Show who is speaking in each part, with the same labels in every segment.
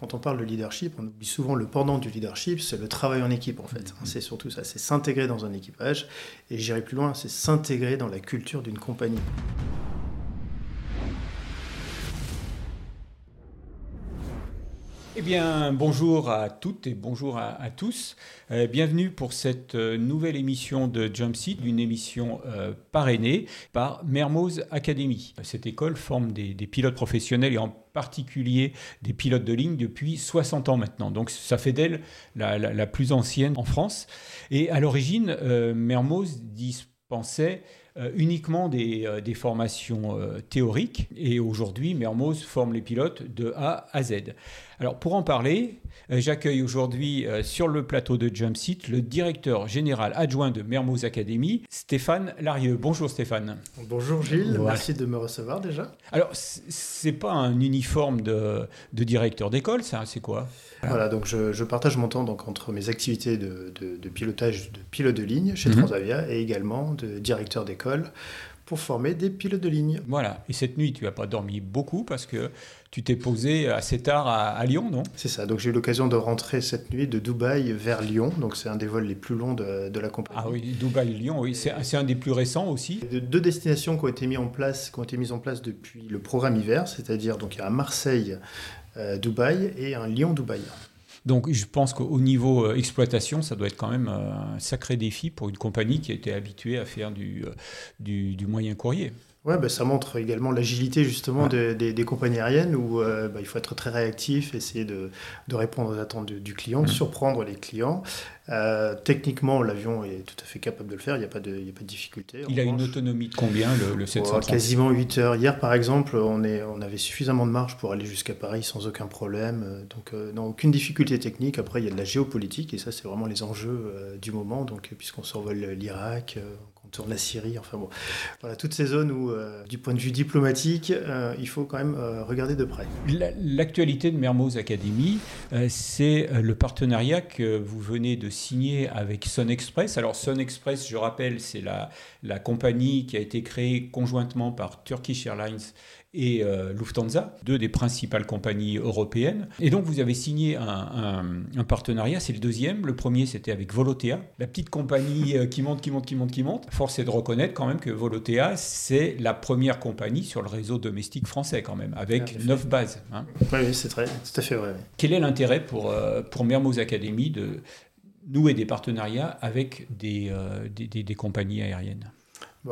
Speaker 1: quand on parle de leadership, on oublie souvent le pendant du leadership, c'est le travail en équipe en fait. C'est surtout ça, c'est s'intégrer dans un équipage. Et j'irai plus loin, c'est s'intégrer dans la culture d'une compagnie.
Speaker 2: Eh bien, bonjour à toutes et bonjour à, tous. Euh, bienvenue pour cette euh, nouvelle émission de Jump Seat, une émission euh, parrainée par Mermoz Academy. Cette école forme des, pilotes professionnels et en particulier des pilotes de ligne depuis 60 ans maintenant. Donc ça fait d'elle la, plus ancienne en France. Et à l'origine, Mermoz dispensait uniquement des, formations théoriques. Et aujourd'hui, Mermoz forme les pilotes de A à Z. Alors pour en parler, euh, j'accueille aujourd'hui euh, sur le plateau de Jump Seat le directeur général adjoint de Mermoz Academy, Stéphane Larieux. Bonjour Stéphane.
Speaker 1: Bonjour Gilles, merci de me recevoir déjà.
Speaker 2: Alors c'est pas un uniforme de, directeur d'école, ça, c'est quoi?
Speaker 1: Voilà, donc je, partage mon temps donc, entre mes activités de, pilotage de pilote de ligne chez mhm. Transavia et également de directeur d'école pour former des pilotes de ligne.
Speaker 2: Voilà, et cette nuit tu n'as pas dormi beaucoup parce que tu t'es posé assez tard à, Lyon, non?
Speaker 1: C'est ça. Donc j'ai eu l'occasion de rentrer cette nuit de Dubaï vers Lyon. Donc c'est un des vols les plus longs de, la compagnie.
Speaker 2: Ah oui, Dubaï-Lyon, oui. C'est un des plus récents aussi.
Speaker 1: De, deux destinations qui ont été mises en place, qui ont été mises en place depuis le programme hiver, c'est-à-dire donc il y a un Marseille, euh, Dubaï et un Lyon-Dubaï.
Speaker 2: Donc je pense qu'au niveau euh, exploitation, ça doit être quand même euh, un sacré défi pour une compagnie qui a été habituée à faire du, du moyen courrier.
Speaker 1: Ouais, bah, ça montre également l'agilité justement des, compagnies aériennes où euh, bah, il faut être très réactif, essayer de, répondre aux attentes du client, de mm. surprendre les clients. Euh, techniquement, l'avion est tout à fait capable de le faire, il n'y a, pas de, a pas de difficulté.
Speaker 2: Il a une autonomie de combien le, le 730
Speaker 1: Quasiment 8 heures. Hier par exemple, on, est, on avait suffisamment de marge pour aller jusqu'à Paris sans aucun problème. Euh, donc non, aucune difficulté technique. Après, il y a de la géopolitique et ça c'est vraiment les enjeux du moment. Donc puisqu'on survole l'Irak, on tourne la Syrie, enfin bon, voilà, toutes ces zones où, euh, du point de vue diplomatique, euh, il faut quand même euh, regarder de près.
Speaker 2: L'actualité de Mermoz Academy, c'est le partenariat que vous venez de signer avec Sun Express. Alors Sun Express, je rappelle, c'est la, la compagnie qui a été créée conjointement par Turkish Airlines et euh, Lufthansa, deux des principales compagnies européennes. Et donc vous avez signé un, partenariat, c'est le deuxième. Le premier c'était avec Volotea, la petite compagnie euh, qui monte, qui monte, qui monte, qui monte. Force est de reconnaître quand même que Volotea, c'est la première compagnie sur le réseau domestique français quand même, avec neuf bases.
Speaker 1: Hein. Oui, c'est très, tout à fait vrai.
Speaker 2: Quel est l'intérêt pour, euh, pour Mermoz Academy de nouer des partenariats avec des, des, des compagnies aériennes?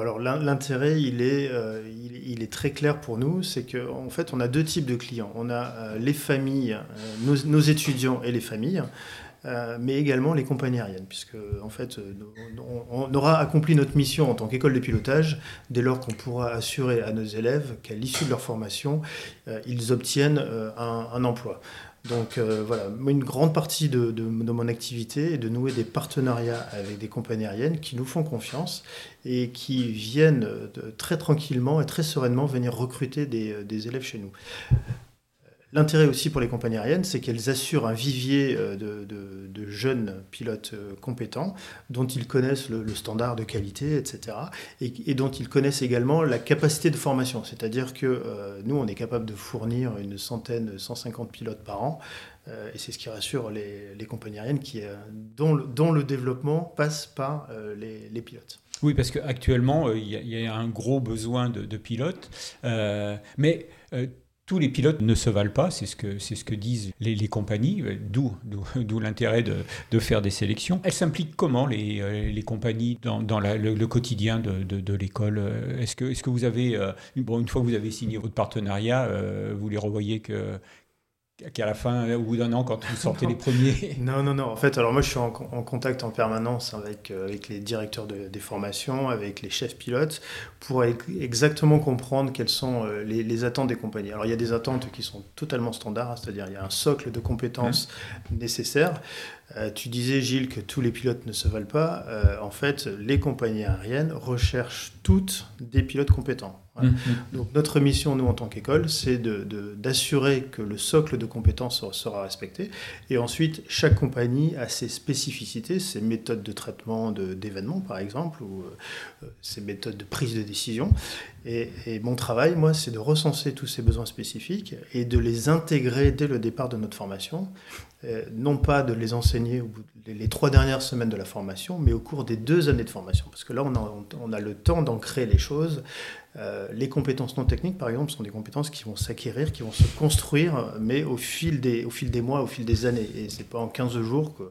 Speaker 1: Alors l'intérêt, il, est, euh, il, est très clair pour nous, c'est qu'en en fait, on a deux types de clients. On a euh, les familles, euh, nos, étudiants et les familles, mais également les compagnies aériennes, puisque en fait, on, aura accompli notre mission en tant qu'école de pilotage dès lors qu'on pourra assurer à nos élèves qu'à l'issue de leur formation, ils obtiennent un emploi. Donc euh, voilà, une grande partie de, mon activité est de nouer des partenariats avec des compagnies aériennes qui nous font confiance et qui viennent très tranquillement et très sereinement venir recruter des élèves chez nous. L'intérêt aussi pour les compagnies aériennes, c'est qu'elles assurent un vivier euh, de, jeunes pilotes euh, compétents dont ils connaissent le, standard de qualité, etc. Et, dont ils connaissent également la capacité de formation. C'est-à-dire que euh, nous, on est capable de fournir une centaine, 150 pilotes par an. et c'est ce qui rassure les, compagnies aériennes dont, le développement passe par les, pilotes.
Speaker 2: Oui, parce qu'actuellement, il y, a un gros besoin de pilotes. mais tous les pilotes ne se valent pas, c'est ce que, c'est ce que disent les, compagnies, euh, d'où, d'où, l'intérêt de, de, faire des sélections. Elles s'impliquent comment, les, euh, les compagnies, dans, dans le, quotidien de, de, l'école est-ce que, est-ce que vous avez, euh, bon, une fois que vous avez signé votre partenariat, vous les revoyez que, qu'à la fin, au bout d'un an, quand vous sortez les premiers
Speaker 1: Non, non, non. En fait, alors moi, je suis en, contact en permanence avec, euh, avec les directeurs de, des formations, avec les chefs pilotes, pour exactement comprendre quelles sont euh, les, attentes des compagnies. Alors, il y a des attentes qui sont totalement standards, hein, c'est-à-dire il y a un socle de compétences mmh. nécessaires. Euh, tu disais, Gilles, que tous les pilotes ne se valent pas. en fait, les compagnies aériennes recherchent toutes des pilotes compétents. Mmh, mmh. Donc notre mission, nous, en tant qu'école, c'est d'assurer de, que le socle de compétences sera respecté. Et ensuite, chaque compagnie a ses spécificités, ses méthodes de traitement d'événements, par exemple, ou euh, ses méthodes de prise de décision. Et, mon travail, moi, c'est de recenser tous ces besoins spécifiques et de les intégrer dès le départ de notre formation. Euh, non pas de les enseigner au bout les, trois dernières semaines de la formation, mais au cours des deux années de formation. Parce que là, on a, le temps d'ancrer les choses. Euh, les compétences non techniques, par exemple, sont des compétences qui vont s'acquérir, qui vont se construire, mais au fil des, mois, au fil des années. Et c'est pas en 15 jours que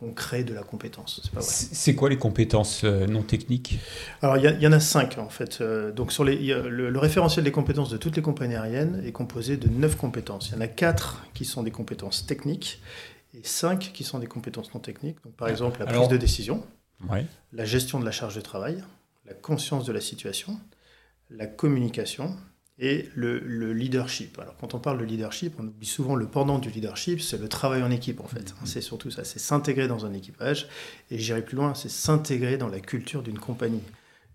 Speaker 1: on crée de la compétence.
Speaker 2: C'est quoi les compétences euh, non techniques?
Speaker 1: Alors, il y, en a cinq, en fait. Euh, donc, sur les, le, référentiel des compétences de toutes les compagnies aériennes est composé de neuf compétences. Il y en a quatre qui sont des compétences techniques et cinq qui sont des compétences non techniques. Donc, par exemple, la prise de décision, la gestion de la charge de travail, la conscience de la situation, la communication et le, leadership. Alors quand on parle de leadership, on oublie souvent le pendant du leadership, c'est le travail en équipe en fait. C'est surtout ça, c'est s'intégrer dans un équipage. Et j'irai plus loin, c'est s'intégrer dans la culture d'une compagnie.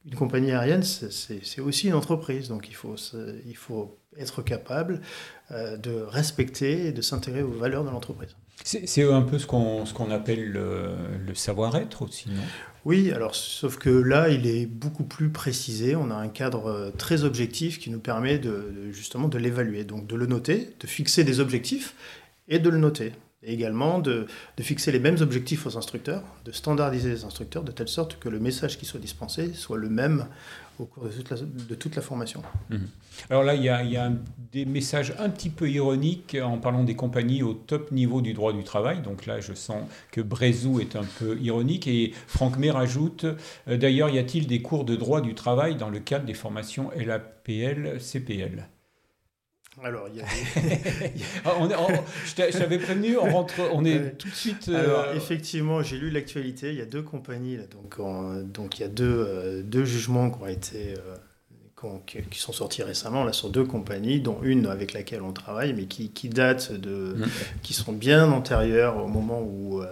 Speaker 1: Une compagnie aérienne, c'est aussi une entreprise, donc il faut, il faut être capable euh, de respecter et de s'intégrer aux valeurs de l'entreprise.
Speaker 2: C'est un peu ce qu'on appelle le, savoir-être aussi,
Speaker 1: oui, alors sauf que là, il est beaucoup plus précisé. On a un cadre euh, très objectif qui nous permet de, justement de l'évaluer, donc de le noter, de fixer des objectifs et de le noter. Et également de, de, fixer les mêmes objectifs aux instructeurs, de standardiser les instructeurs de telle sorte que le message qui soit dispensé soit le même au cours de toute la, formation.
Speaker 2: Mhm. Alors là, il y, a, des messages un petit peu ironiques en parlant des compagnies au top niveau du droit du travail. Donc là, je sens que Brézou est un peu ironique. Et Franck May rajoute, euh, d'ailleurs, y a-t-il des cours de droit du travail dans le cadre des formations LAPL, CPL
Speaker 1: alors, il y a
Speaker 2: ah, je t'avais prévenu, on rentre, on est tout de suite.
Speaker 1: Euh, Alors, effectivement, j'ai lu l'actualité. Il y a deux compagnies, là, donc, donc il y a deux, euh, deux jugements qui ont été. Euh, qui, sont sortis récemment là sur deux compagnies, dont une avec laquelle on travaille, mais qui, qui datent de, mmh. qui sont bien antérieures au moment où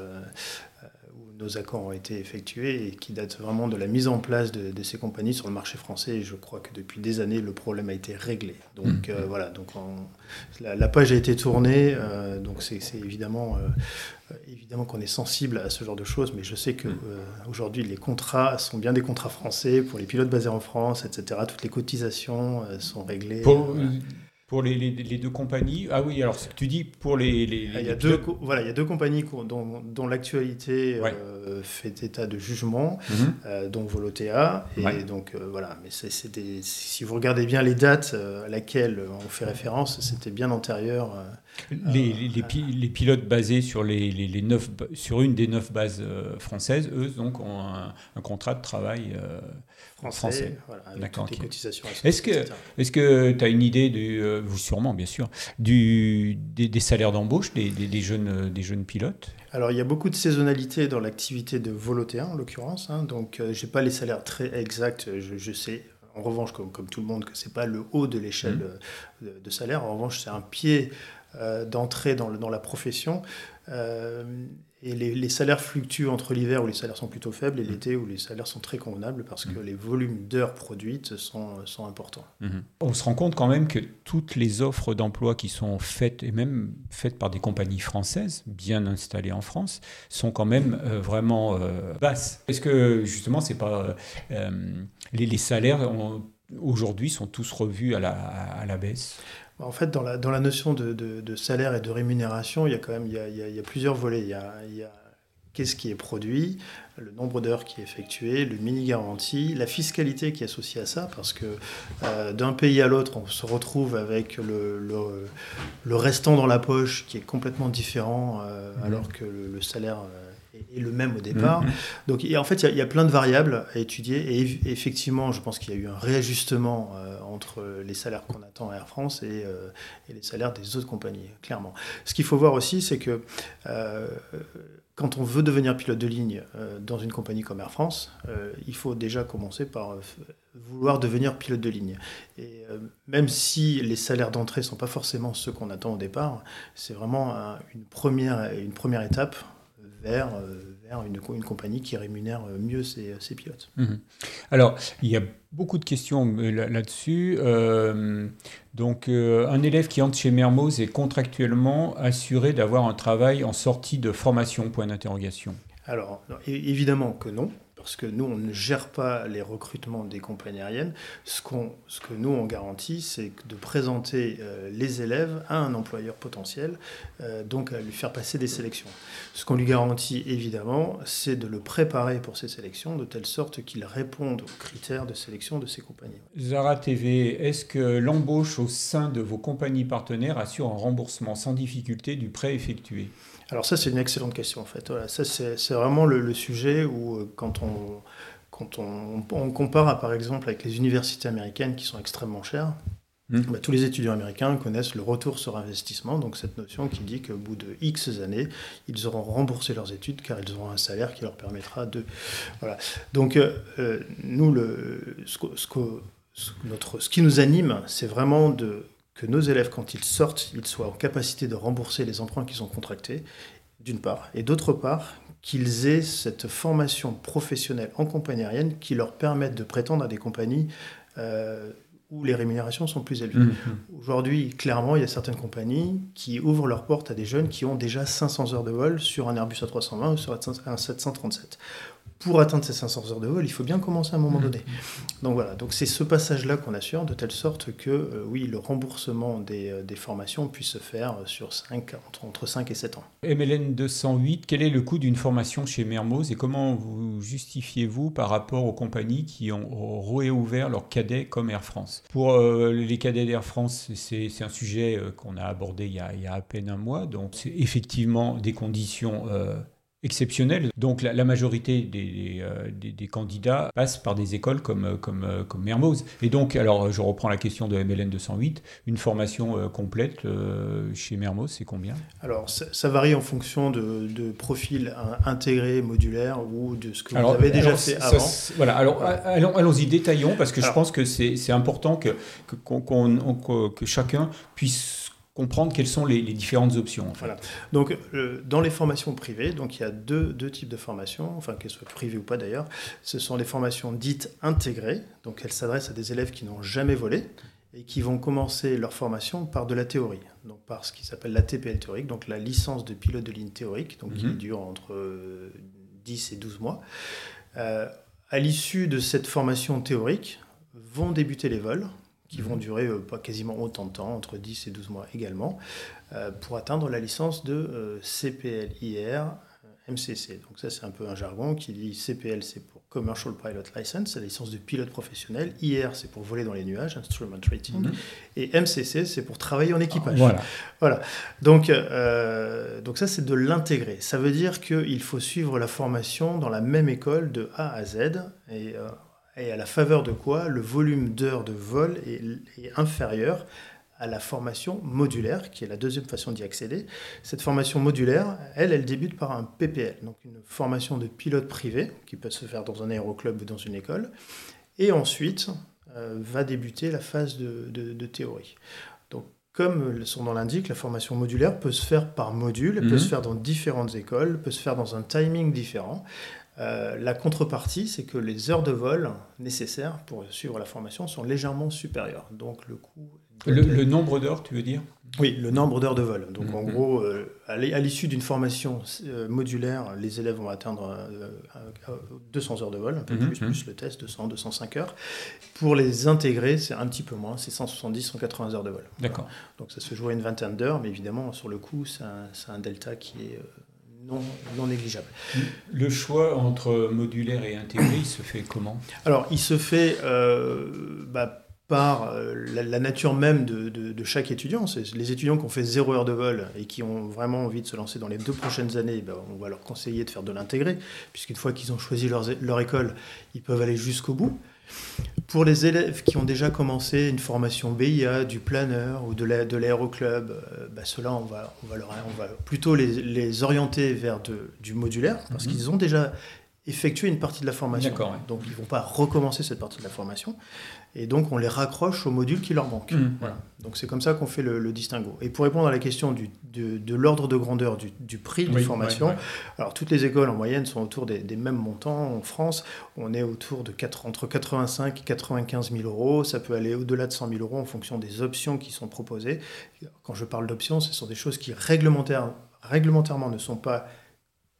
Speaker 1: nos accords ont été effectués et qui datent vraiment de la mise en place de, ces compagnies sur le marché français. Et je crois que depuis des années, le problème a été réglé. Donc mmh. euh, voilà, donc la, page a été tournée. Euh, donc c'est évidemment, euh, évidemment qu'on est sensible à ce genre de choses, mais je sais que mmh. aujourd'hui les contrats sont bien des contrats français pour les pilotes basés en France, etc. Toutes les cotisations sont réglées.
Speaker 2: Pour les, les, deux compagnies Ah oui, alors tu dis pour les. les
Speaker 1: il, y a deux, voilà, il y a deux compagnies dont, dont l'actualité euh, fait état de jugement, mhm. euh, dont Volotea. Et donc euh, voilà, mais c'est, si vous regardez bien les dates à laquelle on fait référence, c'était bien antérieur.
Speaker 2: Les, les, les, pilotes basés sur, les, les, neuf, sur une des neuf bases françaises, eux, donc, ont un, contrat de travail français.
Speaker 1: D'accord. cotisations.
Speaker 2: Est-ce que est-ce que tu as une idée du, euh, vous sûrement bien sûr, du, des, salaires d'embauche des, des, jeunes des jeunes pilotes
Speaker 1: Alors il y a beaucoup de saisonnalité dans l'activité de Volotea en l'occurrence, hein, donc je euh, j'ai pas les salaires très exacts, je, je sais. En revanche, comme, comme, tout le monde, que c'est pas le haut de l'échelle mmh. de, salaire. En revanche, c'est un pied euh, d'entrée dans, dans, la profession. Et les, salaires fluctuent entre l'hiver où les salaires sont plutôt faibles et l'été où les salaires sont très convenables parce que mm. les volumes d'heures produites sont, sont importants.
Speaker 2: Mm-hmm. On se rend compte quand même que toutes les offres d'emploi qui sont faites, et même faites par des compagnies françaises, bien installées en France, sont quand même euh, vraiment euh, basses. Est-ce que justement, c'est pas euh, les, les, salaires aujourd'hui sont tous revus à la, à la baisse?
Speaker 1: En fait, dans la, dans la notion de, de, salaire et de rémunération, il y a quand même il y a, il y a plusieurs volets. Il y a, il y a qu'est-ce qui est produit, le nombre d'heures qui est effectué, le mini-garantie, la fiscalité qui est associée à ça, parce que euh, d'un pays à l'autre, on se retrouve avec le, le, le, restant dans la poche qui est complètement différent, euh, mmh. alors que le, salaire euh, est, le même au départ. Mmh. Donc en fait, il y, a, il y, a plein de variables à étudier, et effectivement, je pense qu'il y a eu un réajustement entre les salaires qu'on attend à Air France et, et, les salaires des autres compagnies, clairement. Ce qu'il faut voir aussi, c'est que quand on veut devenir pilote de ligne euh, dans une compagnie comme Air France, euh, il faut déjà commencer par euh, vouloir devenir pilote de ligne. Et même si les salaires d'entrée ne sont pas forcément ceux qu'on attend au départ, c'est vraiment une, première, une première étape vers, vers une, une compagnie qui rémunère mieux ses, pilotes.
Speaker 2: Mhm. Alors, il y a beaucoup de questions là-dessus. donc, un élève qui entre chez Mermoz est contractuellement assuré d'avoir un travail en sortie de formation, point d'interrogation.
Speaker 1: Alors, évidemment que non parce que nous, on ne gère pas les recrutements des compagnies aériennes. Ce, que nous, on garantit, c'est de présenter euh, les élèves à un employeur potentiel, euh, donc à lui faire passer des sélections. Ce qu'on lui garantit, évidemment, c'est de le préparer pour ces sélections, de telle sorte qu'il réponde aux critères de sélection de ces compagnies.
Speaker 2: Zara TV, est-ce que l'embauche au sein de vos compagnies partenaires assure un remboursement sans difficulté du prêt effectué?
Speaker 1: Alors ça, c'est une excellente question en fait. Voilà, ça, c'est vraiment le, sujet où euh, quand on, quand on, compare par exemple avec les universités américaines qui sont extrêmement chères, hmm. bah, tous les étudiants américains connaissent le retour sur investissement, donc cette notion qui dit qu'au bout de X années, ils auront remboursé leurs études car ils auront un salaire qui leur permettra de... Voilà. Donc euh, euh, nous, le, ce, notre, ce qui nous anime, c'est vraiment de que nos élèves, quand ils sortent, ils soient en capacité de rembourser les emprunts qu'ils ont contractés, d'une part, et d'autre part, qu'ils aient cette formation professionnelle en compagnie aérienne qui leur permette de prétendre à des compagnies euh, où les rémunérations sont plus élevées. Mmh, mmh. Aujourd'hui, clairement, il y a certaines compagnies qui ouvrent leurs portes à des jeunes qui ont déjà 500 heures de vol sur un Airbus A320 ou sur un 737 pour atteindre ces 500 heures de vol, il faut bien commencer à un moment mmh. donné. Donc voilà, donc c'est ce passage-là qu'on assure, de telle sorte que, euh, oui, le remboursement des, euh, des, formations puisse se faire sur 5, entre, entre 5 et 7 ans.
Speaker 2: MLN 208, quel est le coût d'une formation chez Mermoz et comment vous justifiez-vous par rapport aux compagnies qui ont réouvert leurs cadets comme Air France? Pour euh, les cadets d'Air France, c'est un sujet qu'on a abordé il y a, il y a, à peine un mois, donc c'est effectivement des conditions exceptionnel. Donc la, majorité euh, des, des, candidats passent par des écoles comme, euh, comme, euh, comme Mermoz. Et donc, alors je reprends la question de MLN 208, une formation complète chez Mermoz, c'est combien?
Speaker 1: Alors ça, varie en fonction de, de profils intégrés, modulaires ou de ce que vous avez déjà fait avant.
Speaker 2: voilà, alors allons, allons-y, détaillons, parce que je pense que c'est important que, que, que chacun puisse comprendre quelles sont les, différentes options.
Speaker 1: Voilà. Donc, euh, dans les formations privées, donc il y a deux, deux types de formations, enfin qu'elles soient privées ou pas d'ailleurs. Ce sont les formations dites intégrées, donc elles s'adressent à des élèves qui n'ont jamais volé et qui vont commencer leur formation par de la théorie, donc par ce qui s'appelle la TPL théorique, donc la licence de pilote de ligne théorique, donc qui mhm. dure entre 10 euh, et 12 mois. Euh, à l'issue de cette formation théorique, vont débuter les vols, qui vont durer euh, pas quasiment autant de temps, entre 10 et 12 mois également, euh, pour atteindre la licence de euh, CPL-IR MCC. Donc ça c'est un peu un jargon qui dit CPL c'est pour Commercial Pilot License, c'est la licence de pilote professionnel, IR c'est pour voler dans les nuages, Instrument Rating, mhm. et MCC c'est pour travailler en équipage.
Speaker 2: Voilà.
Speaker 1: voilà. Donc, donc ça c'est de l'intégrer. Ça veut dire qu'il faut suivre la formation dans la même école de A à Z, et et à la faveur de quoi le volume d'heures de vol est, inférieur à la formation modulaire, qui est la deuxième façon d'y accéder. Cette formation modulaire, elle, elle débute par un PPL, donc une formation de pilote privé, qui peut se faire dans un aéroclub ou dans une école, et ensuite euh, va débuter la phase de, théorie. Donc, comme son nom l'indique, la formation modulaire peut se faire par module, elle peut se faire dans différentes écoles, peut se faire dans un timing différent. Euh, la contrepartie, c'est que les heures de vol nécessaires pour suivre la formation sont légèrement supérieures. Donc le coût.
Speaker 2: Le, nombre d'heures, tu veux dire?
Speaker 1: Oui, le nombre d'heures de vol. Donc en mm-hmm. gros, euh, à l'issue d'une formation euh, modulaire, les élèves vont atteindre 200 heures de vol, un peu mm-hmm. plus, plus le test, 200, 205 heures. Pour les intégrer, c'est un petit peu moins, c'est 170, 180 heures de vol.
Speaker 2: D'accord.
Speaker 1: Donc ça se joue à une vingtaine d'heures, mais évidemment, sur le coup, c'est un, delta qui est non, négligeable.
Speaker 2: Le choix entre modulaire et intégré, il se fait comment?
Speaker 1: Alors, il se fait euh, bah, par euh, la, nature même de, chaque étudiant. Les étudiants qui ont fait zéro heure de vol et qui ont vraiment envie de se lancer dans les deux prochaines années, bah, on va leur conseiller de faire de l'intégré, puisqu'une fois qu'ils ont choisi leur école, ils peuvent aller jusqu'au bout. Pour les élèves qui ont déjà commencé une formation BIA, du planeur ou de l'aéroclub, euh, bah ceux-là, on va, on, va on va plutôt les, orienter vers du modulaire, parce mhm. qu'ils ont déjà effectuer une partie de la formation. Donc ils ne vont pas recommencer cette partie de la formation. Et donc on les raccroche au module qui leur manque. Mmh. Voilà. Donc c'est comme ça qu'on fait le, distinguo. Et pour répondre à la question du, de, l'ordre de grandeur du, prix de formation, alors toutes les écoles en moyenne sont autour des, mêmes montants. En France, on est autour de 4, entre 85 et 95 000 euros. Ça peut aller au-delà de 100 000 euros en fonction des options qui sont proposées. Quand je parle d'options, ce sont des choses qui réglementaire, réglementairement ne sont pas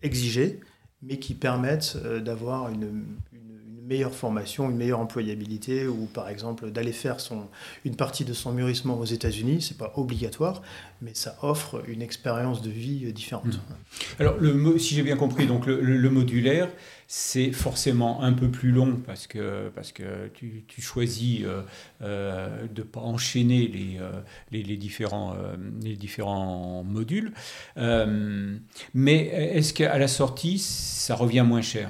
Speaker 1: exigées, mais qui permettent euh, d'avoir une, meilleure formation, une meilleure employabilité, ou par exemple d'aller faire une partie de son mûrissement aux États-Unis, c'est pas obligatoire, mais ça offre une expérience de vie différente. Mmh.
Speaker 2: Alors, si j'ai bien compris, donc le, modulaire, c'est forcément un peu plus long parce que, parce que tu, choisis euh, euh, de ne pas enchaîner euh, les, les, différents, les différents modules. mais est-ce qu'à la sortie, ça revient moins cher?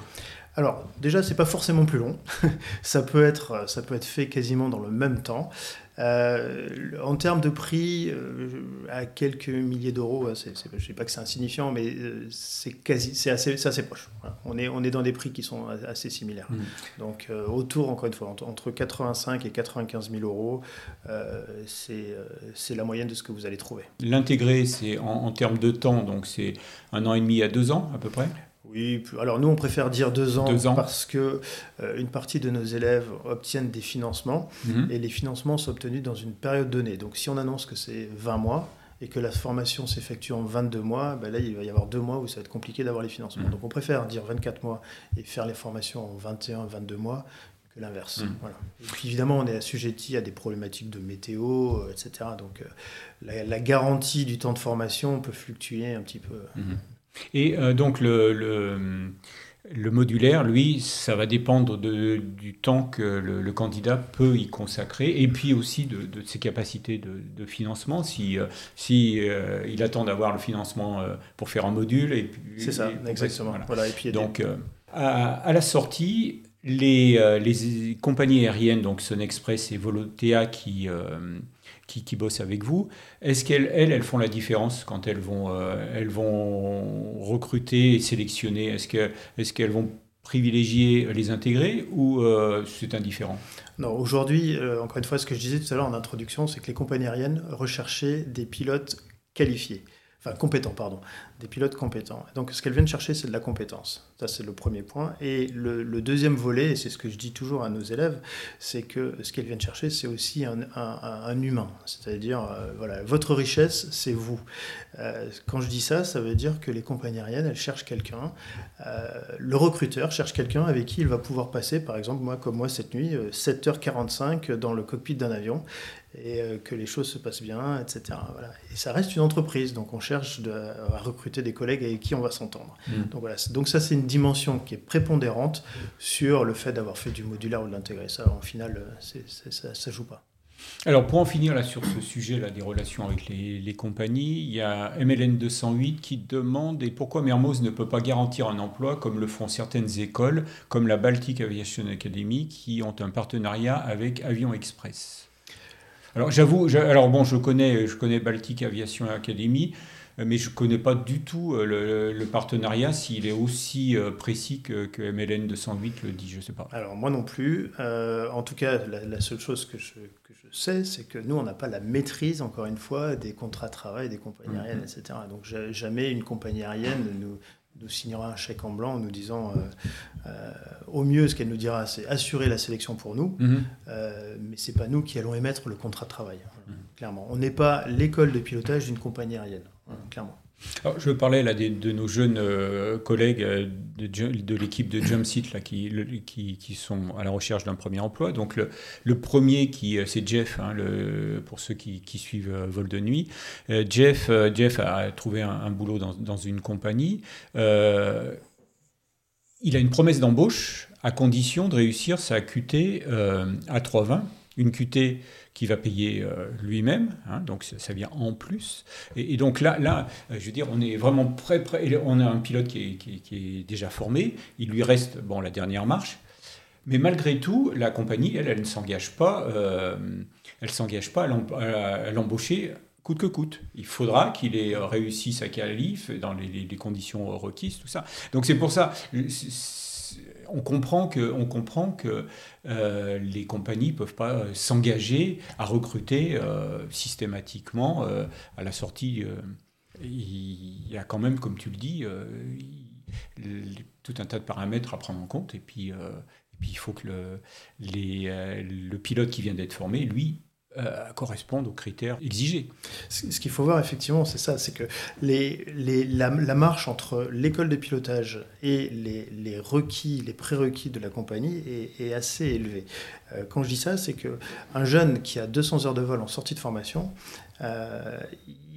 Speaker 1: Alors déjà, c'est pas forcément plus long. ça, peut être, ça peut être fait quasiment dans le même temps. Euh, en termes de prix, euh, à quelques milliers d'euros, je ne sais pas que c'est insignifiant, mais euh, c'est quasi, c'est assez, assez, proche. On, est, on est dans des prix qui sont assez similaires. Mmh. Donc autour, encore une fois, entre, 85 et 95 000 euros, c'est, c'est la moyenne de ce que vous allez trouver.
Speaker 2: L'intégrer, c'est en, en termes de temps, donc c'est un an et demi à deux ans à peu près?
Speaker 1: Oui, alors nous on préfère dire deux ans, parce que euh, une partie de nos élèves obtiennent des financements mhm. et les financements sont obtenus dans une période donnée. Donc si on annonce que c'est 20 mois et que la formation s'effectue en 22 mois, ben là il va y avoir deux mois où ça va être compliqué d'avoir les financements. Mhm. Donc on préfère dire 24 mois et faire les formations en 21, 22 mois que l'inverse. Mhm. Voilà. Et puis évidemment, on est assujetti à des problématiques de météo, euh, etc. Donc euh, la, garantie du temps de formation peut fluctuer un petit peu.
Speaker 2: Et euh, donc le, le, modulaire, lui, ça va dépendre de, du temps que le, candidat peut y consacrer et puis aussi de, de ses capacités de, financement. Si, euh, si euh, il attend d'avoir le financement pour faire un module.
Speaker 1: C'est ça, exactement.
Speaker 2: Voilà. et puis donc, à, à, la sortie, les, les compagnies aériennes, donc Sun Express et Volotea, qui qui, bossent avec vous, est-ce qu'elles, elles, elles font la différence quand elles vont, euh, elles vont recruter et sélectionner? Est-ce, que, est-ce qu'elles vont privilégier les intégrer ou euh, c'est indifférent?
Speaker 1: Non, aujourd'hui, euh, encore une fois, ce que je disais tout à l'heure en introduction, c'est que les compagnies aériennes recherchaient des pilotes qualifiés. Enfin compétents, pardon, des pilotes compétents. Donc ce qu'elles viennent chercher, c'est de la compétence. Ça, c'est le premier point. Et le, deuxième volet, et c'est ce que je dis toujours à nos élèves, c'est que ce qu'elles viennent chercher, c'est aussi un, humain. C'est-à-dire, euh, voilà, votre richesse, c'est vous. Euh, quand je dis ça, ça veut dire que les compagnies aériennes, elles cherchent quelqu'un. Euh, le recruteur cherche quelqu'un avec qui il va pouvoir passer, par exemple, moi, comme moi, cette nuit, 7h45 dans le cockpit d'un avion et que les choses se passent bien, etc. Voilà. Et ça reste une entreprise, donc on cherche à recruter des collègues avec qui on va s'entendre. Mm. Donc, voilà. donc ça, c'est une dimension qui est prépondérante sur le fait d'avoir fait du modulaire ou de l'intégrer. Ça, en final, euh, ça ne joue pas.
Speaker 2: Alors pour en finir là sur ce sujet là des relations avec les, compagnies, il y a MLN 208 qui demande et pourquoi Mermoz ne peut pas garantir un emploi comme le font certaines écoles comme la Baltic Aviation Academy qui ont un partenariat avec Avion Express. Alors j'avoue, alors bon, je connais, je connais Baltic Aviation Academy, mais je ne connais pas du tout euh, le, partenariat, s'il est aussi euh, précis que, que, MLN 208 le dit, je ne sais pas.
Speaker 1: Alors moi non plus. Euh, en tout cas, la, seule chose que je, que je sais, c'est que nous, on n'a pas la maîtrise, encore une fois, des contrats de travail des compagnies mm-hmm. aériennes, etc. Donc jamais une compagnie aérienne nous nous signera un chèque en blanc en nous disant, euh, euh, au mieux, ce qu'elle nous dira, c'est assurer la sélection pour nous, mhm. euh, mais c'est pas nous qui allons émettre le contrat de travail, mhm. clairement. On n'est pas l'école de pilotage d'une compagnie aérienne,
Speaker 2: je parlais là de, nos jeunes euh, collègues euh, de, l'équipe de Jumpseat là, qui, sont à la recherche d'un premier emploi. Donc le, premier, qui, euh, c'est Jeff, hein, pour ceux qui, suivent Vol de nuit. Jeff, Jeff a trouvé un, boulot dans, dans, une compagnie. il a une promesse d'embauche à condition de réussir sa QT à 320. Une QT qui va payer euh, lui-même, hein, donc ça, vient en plus. Et, donc là, là, euh, je veux dire, on est vraiment prêt, prêt on a un pilote qui est, déjà formé, il lui reste bon, la dernière marche, mais malgré tout, la compagnie, elle, elle ne s'engage pas, euh, elle s'engage pas à l'embaucher coûte que coûte. Il faudra qu'il ait réussi sa qualif dans les, conditions requises, tout ça. Donc c'est pour ça, on comprend que, euh, les compagnies ne peuvent pas s'engager à recruter euh, systématiquement euh, à la sortie. il y a quand même, comme tu le dis, tout un tas de paramètres à prendre en compte. Et puis, et puis il faut que le pilote qui vient d'être formé, lui, euh, correspondent aux critères exigés.
Speaker 1: Ce qu'il faut voir effectivement, c'est ça, c'est que la, marche entre l'école de pilotage et les, requis, les prérequis de la compagnie est, assez élevée. Euh, quand je dis ça, c'est qu'un jeune qui a 200 heures de vol en sortie de formation, euh,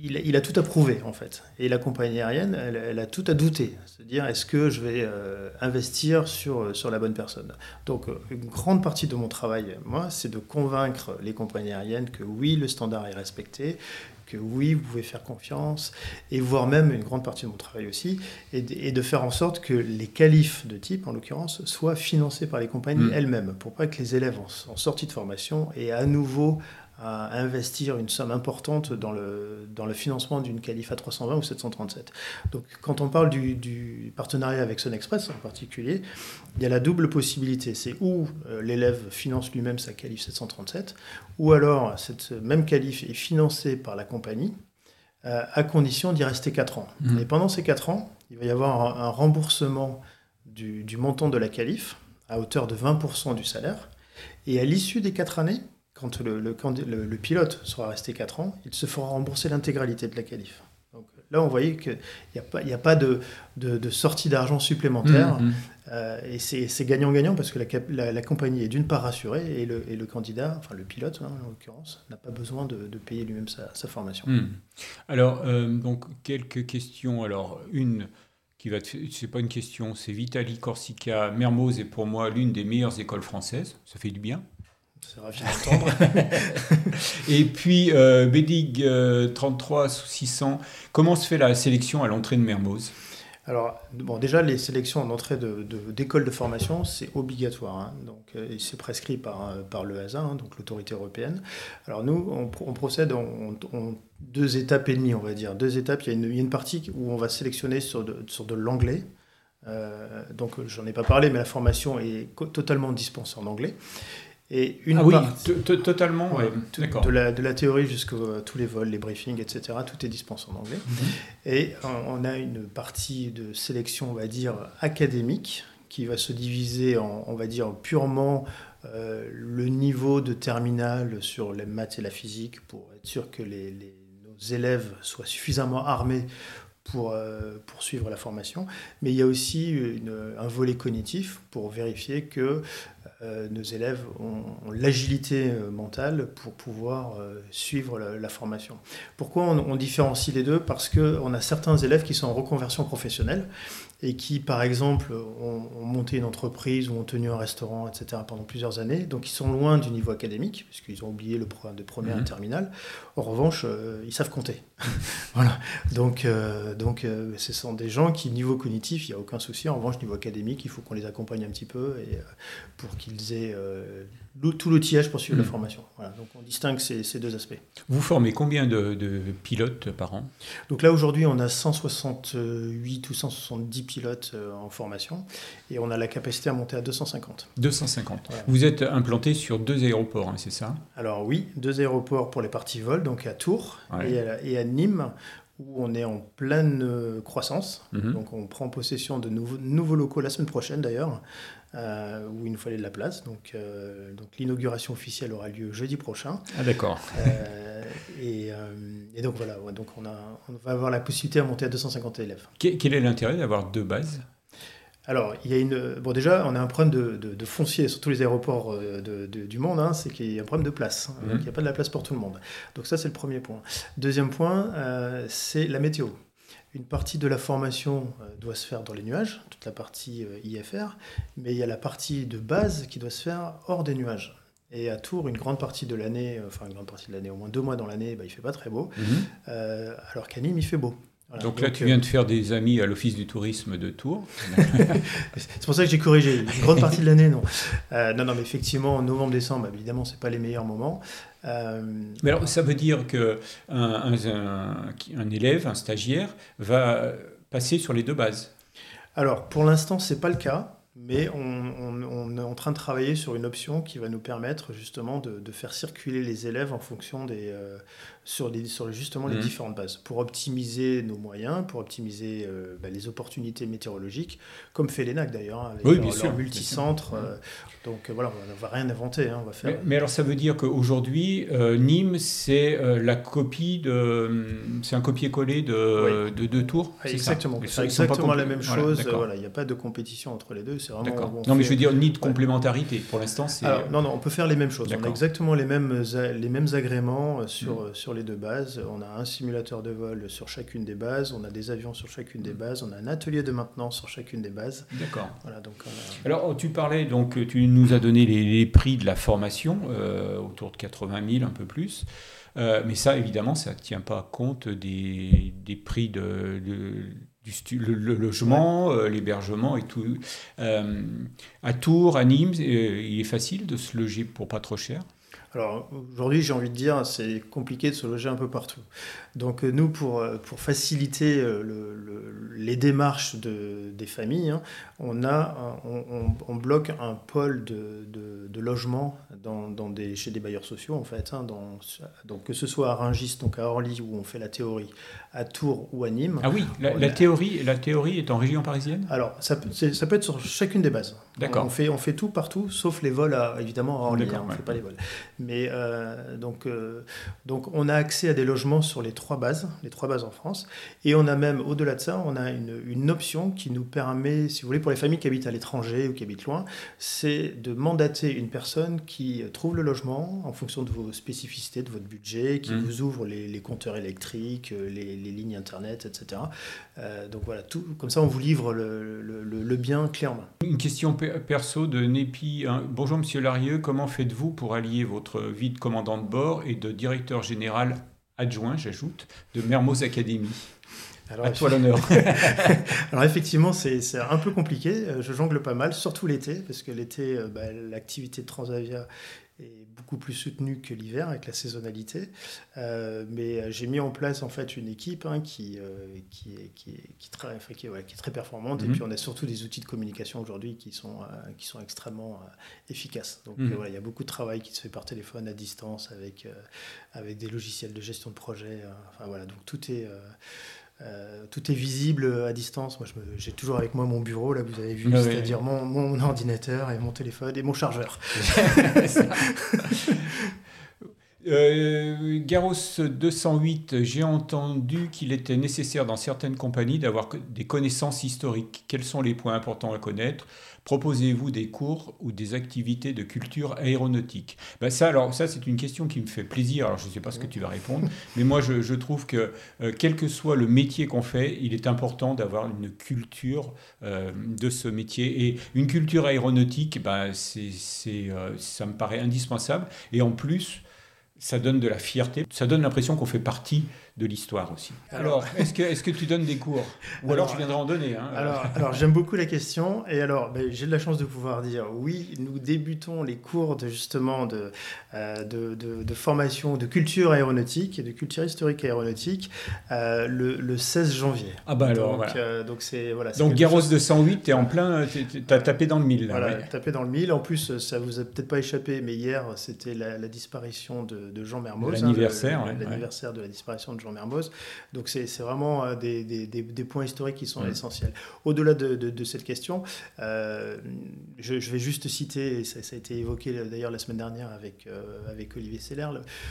Speaker 1: il, a tout à prouver en fait. Et la compagnie aérienne, elle, a tout à douter. C'est-à-dire, est-ce que je vais euh, investir sur, sur la bonne personne? Donc, une grande partie de mon travail, moi, c'est de convaincre les compagnies aériennes que oui, le standard est respecté, que oui, vous pouvez faire confiance, et voire même une grande partie de mon travail aussi, et de, faire en sorte que les qualifs de type, en l'occurrence, soient financés par les compagnies mmh. elles-mêmes, pour pas que les élèves en, en sortie de formation aient à nouveau à investir une somme importante dans le, dans le financement d'une qualif à 320 ou 737. Donc quand on parle du, partenariat avec Sun Express en particulier, il y a la double possibilité. C'est où euh, l'élève finance lui-même sa qualif 737, ou alors cette même qualif est financée par la compagnie, euh, à condition d'y rester 4 ans. Mmh. Et pendant ces 4 ans, il va y avoir un, remboursement du, du montant de la qualif à hauteur de 20% du salaire. Et à l'issue des 4 années, quand le, le, pilote sera resté 4 ans, il se fera rembourser l'intégralité de la qualif. Donc là, on voyait qu'il n'y a pas, a pas de, de, sortie d'argent supplémentaire. Mmh, mmh. Euh, et c'est gagnant-gagnant parce que la, la, compagnie est d'une part rassurée et le, et le, candidat, enfin le pilote hein, en l'occurrence, n'a pas besoin de, payer lui-même sa, formation.
Speaker 2: Mmh. Alors, euh, donc, quelques questions. Alors, une qui va c'est pas une question, c'est Vitali Corsica. Mermoz est pour moi l'une des meilleures écoles françaises. Ça fait du bien.
Speaker 1: C'est ravi d'entendre.
Speaker 2: et puis, euh, Bédig 33 sous 600, comment se fait la sélection à l'entrée de Mermoz?
Speaker 1: Alors, bon, déjà, les sélections en entrée d'école de, de, formation, c'est obligatoire. Hein, donc, euh, c'est prescrit par, euh, par le HASA, hein, donc l'autorité européenne. Alors, nous, on, procède en, deux étapes et demie, on va dire. Deux étapes. Il y a une, il y a une partie où on va sélectionner sur de, sur de l'anglais. Euh, donc, j'en ai pas parlé, mais la formation est totalement dispensée en anglais.
Speaker 2: Et une ah oui, totalement.
Speaker 1: De, la, de la théorie jusqu'à tous les vols, les briefings, etc. Tout est dispensé en anglais. Mhm. Et on a une partie de sélection, on va dire, académique, qui va se diviser en, on va dire, purement euh, le niveau de terminal sur les maths et la physique pour être sûr que les, nos élèves soient suffisamment armés pour euh, poursuivre la formation. Mais il y a aussi une, un volet cognitif pour vérifier que euh, nos élèves ont, l'agilité euh, mentale pour pouvoir euh, suivre la, formation. Pourquoi on, on, différencie les deux? Parce qu'on a certains élèves qui sont en reconversion professionnelle et qui, par exemple, ont, monté une entreprise ou ont tenu un restaurant, etc., pendant plusieurs années. Donc, ils sont loin du niveau académique, puisqu'ils ont oublié le programme de première et mhm. terminale. En revanche, euh, ils savent compter. voilà. Donc, euh, donc euh, ce sont des gens qui, niveau cognitif, il n'y a aucun souci. En revanche, niveau académique, il faut qu'on les accompagne un petit peu et, pour qu'ils aient tout l'outillage pour suivre la mm. formation. Voilà, donc on distingue ces, deux aspects.
Speaker 2: Vous formez combien de, pilotes par an?
Speaker 1: Donc là aujourd'hui on a 168 ou 170 pilotes euh, en formation et on a la capacité à monter à 250.
Speaker 2: 250. Vous êtes implanté sur deux aéroports, hein, c'est ça?
Speaker 1: Alors oui, deux aéroports pour les parties vol, donc à Tours et, à, Nîmes où on est en pleine euh, croissance. Mm-hmm. Donc on prend possession de nouveaux, nouveaux locaux la semaine prochaine d'ailleurs. Euh, où il nous fallait de la place. Donc, euh, donc l'inauguration officielle aura lieu jeudi prochain.
Speaker 2: Ah d'accord.
Speaker 1: Euh, et, donc voilà, donc on, a, on va avoir la possibilité de monter à 250 élèves.
Speaker 2: Quel est l'intérêt d'avoir deux bases?
Speaker 1: Alors, il y a une. Bon, déjà, on a un problème de, de, foncier sur tous les aéroports de, du monde, hein, c'est qu'il y a un problème de place. Mhm. il n'y a pas de la place pour tout le monde. Donc, ça, c'est le premier point. Deuxième point, c'est la météo. Une partie de la formation euh, doit se faire dans les nuages, toute la partie euh, IFR, mais il y a la partie de base qui doit se faire hors des nuages. Et à Tours, une grande partie de l'année, euh, enfin une grande partie de l'année, au moins deux mois dans l'année, bah, il fait pas très beau, mhm. alors qu'à Nîmes, il fait beau.
Speaker 2: Donc, là, tu viens de faire des amis à l'Office du tourisme de Tours.
Speaker 1: c'est pour ça que j'ai corrigé. Une grande partie de l'année, non. non, non, mais effectivement, novembre-décembre, évidemment, c'est pas les meilleurs moments.
Speaker 2: Mais alors, ça veut dire que un, un, élève, un stagiaire, va passer sur les deux bases.
Speaker 1: Alors, pour l'instant, c'est pas le cas. Mais on, est en train de travailler sur une option qui va nous permettre justement de, faire circuler les élèves en fonction des, euh, sur, les, sur justement les mmh. différentes bases, pour optimiser nos moyens, pour optimiser euh, bah, les opportunités météorologiques, comme fait l'ENAC d'ailleurs, hein, avec
Speaker 2: leur,
Speaker 1: leur multicentre. Euh, donc voilà, on ne va rien inventer. Hein, on va faire...
Speaker 2: mais, alors ça veut dire qu'aujourd'hui, Nîmes, c'est la copie de. C'est un copier-coller de, de, deux tours
Speaker 1: Exactement. C'est exactement la même chose. Voilà, il n'y a pas de compétition entre les deux
Speaker 2: non, mais je veux dire, ni de complémentarité. Pour l'instant, c'est.
Speaker 1: Non, non, on peut faire les mêmes choses. On a exactement les mêmes, les mêmes agréments euh, sur, mm. sur les deux bases. On a un simulateur de vol sur chacune des bases. On a des avions sur chacune des mm. bases. On a un atelier de maintenance sur chacune des bases.
Speaker 2: D'accord. Voilà, donc. Alors, tu parlais donc, tu nous as donné les, prix de la formation, euh, autour de 80 000, un peu plus. Euh, mais ça, évidemment, ça ne tient pas compte des, des prix de le, logement, euh, l'hébergement et tout. Euh, à Tours, à Nîmes, euh, il est facile de se loger pour pas trop cher?
Speaker 1: Alors aujourd'hui, j'ai envie de dire, c'est compliqué de se loger un peu partout. Donc nous, pour, pour faciliter les démarches de, des familles, hein, on, a, on, bloque un pôle de, de, logement dans, dans, des, chez des bailleurs sociaux, en fait. Hein, donc que ce soit à Rungis, donc à Orly, où on fait la théorie, à Tours ou à Nîmes.
Speaker 2: Ah oui, la, théorie, la théorie est en région parisienne?
Speaker 1: Alors, ça, ça peut être sur chacune des bases.
Speaker 2: D'accord.
Speaker 1: On fait, on fait tout partout, sauf les vols, à, évidemment, à Orly. Hein, on ne fait pas les vols. Mais euh, donc, euh, donc, on a accès à des logements sur les trois bases, les trois bases en France. Et on a même, au-delà de ça, on a une, une, option qui nous permet, si vous voulez, pour les familles qui habitent à l'étranger ou qui habitent loin, c'est de mandater une personne qui trouve le logement en fonction de vos spécificités, de votre budget, qui mmh. vous ouvre les, les compteurs électriques, les les lignes Internet, etc. Euh, donc voilà, tout, comme ça on vous livre le, le, bien clé en main.
Speaker 2: Une question perso de Népi. Hein. Bonjour Monsieur Larieux, comment faites-vous pour allier votre vie de commandant de bord et de directeur général adjoint, j'ajoute, de Mermoz Academy? Alors, à toi l'honneur.
Speaker 1: Alors effectivement, c'est un peu compliqué. Euh, je jongle pas mal, surtout l'été, parce que l'été, euh, bah, l'activité de Transavia est beaucoup plus soutenue que l'hiver avec la saisonnalité. Euh, mais j'ai mis en place en fait une équipe hein, qui, qui, est, qui, est, qui, très, qui, est, très performante. Et mhm. puis on a surtout des outils de communication aujourd'hui qui, sont qui sont extrêmement efficaces. Donc mhm. voilà, il y a beaucoup de travail qui se fait par téléphone à distance avec, avec des logiciels de gestion de projet. enfin voilà, donc tout est euh, tout est visible à distance. Moi, j'ai toujours avec moi mon bureau, là, vous avez vu, c'est-à-dire mon, mon, ordinateur et mon téléphone et mon chargeur.
Speaker 2: Euh, Garros 208, j'ai entendu qu'il était nécessaire dans certaines compagnies d'avoir des connaissances historiques. Quels sont les points importants à connaître? Proposez-vous des cours ou des activités de culture aéronautique? Ben ça, alors, ça, c'est une question qui me fait plaisir. Alors, je ne sais pas ce que tu vas répondre, mais moi, je, trouve que euh, quel que soit le métier qu'on fait, il est important d'avoir une culture euh, de ce métier. Et une culture aéronautique, ben, c'est, ça me paraît indispensable. Et en plus, ça donne de la fierté, ça donne l'impression qu'on fait partie de l'histoire aussi. Alors, est-ce que, est que tu donnes des cours Ou alors, tu viendras en donner hein,
Speaker 1: Alors, alors j'aime beaucoup la question. Et alors, ben, j'ai de la chance de pouvoir dire oui, nous débutons les cours de justement de, euh, de, de, formation de culture aéronautique et de culture historique aéronautique euh, le, le, 16 janvier.
Speaker 2: Ah bah alors,
Speaker 1: donc, euh, donc c'est voilà.
Speaker 2: Donc Garros de 108, tu es en plein, tu as tapé dans le mille.
Speaker 1: Là, voilà, tapé dans le mille. En plus, ça vous a peut-être pas échappé, mais hier, c'était la, disparition de, Jean Mermoz.
Speaker 2: Hein, l'anniversaire.
Speaker 1: L'anniversaire de la disparition de Jean Mermoz. Donc c'est vraiment euh, des, des, des, points historiques qui sont essentiels. Au-delà de, de, cette question, euh, je, vais juste citer, et ça, a été évoqué d'ailleurs la semaine dernière avec, euh, avec Olivier Seller.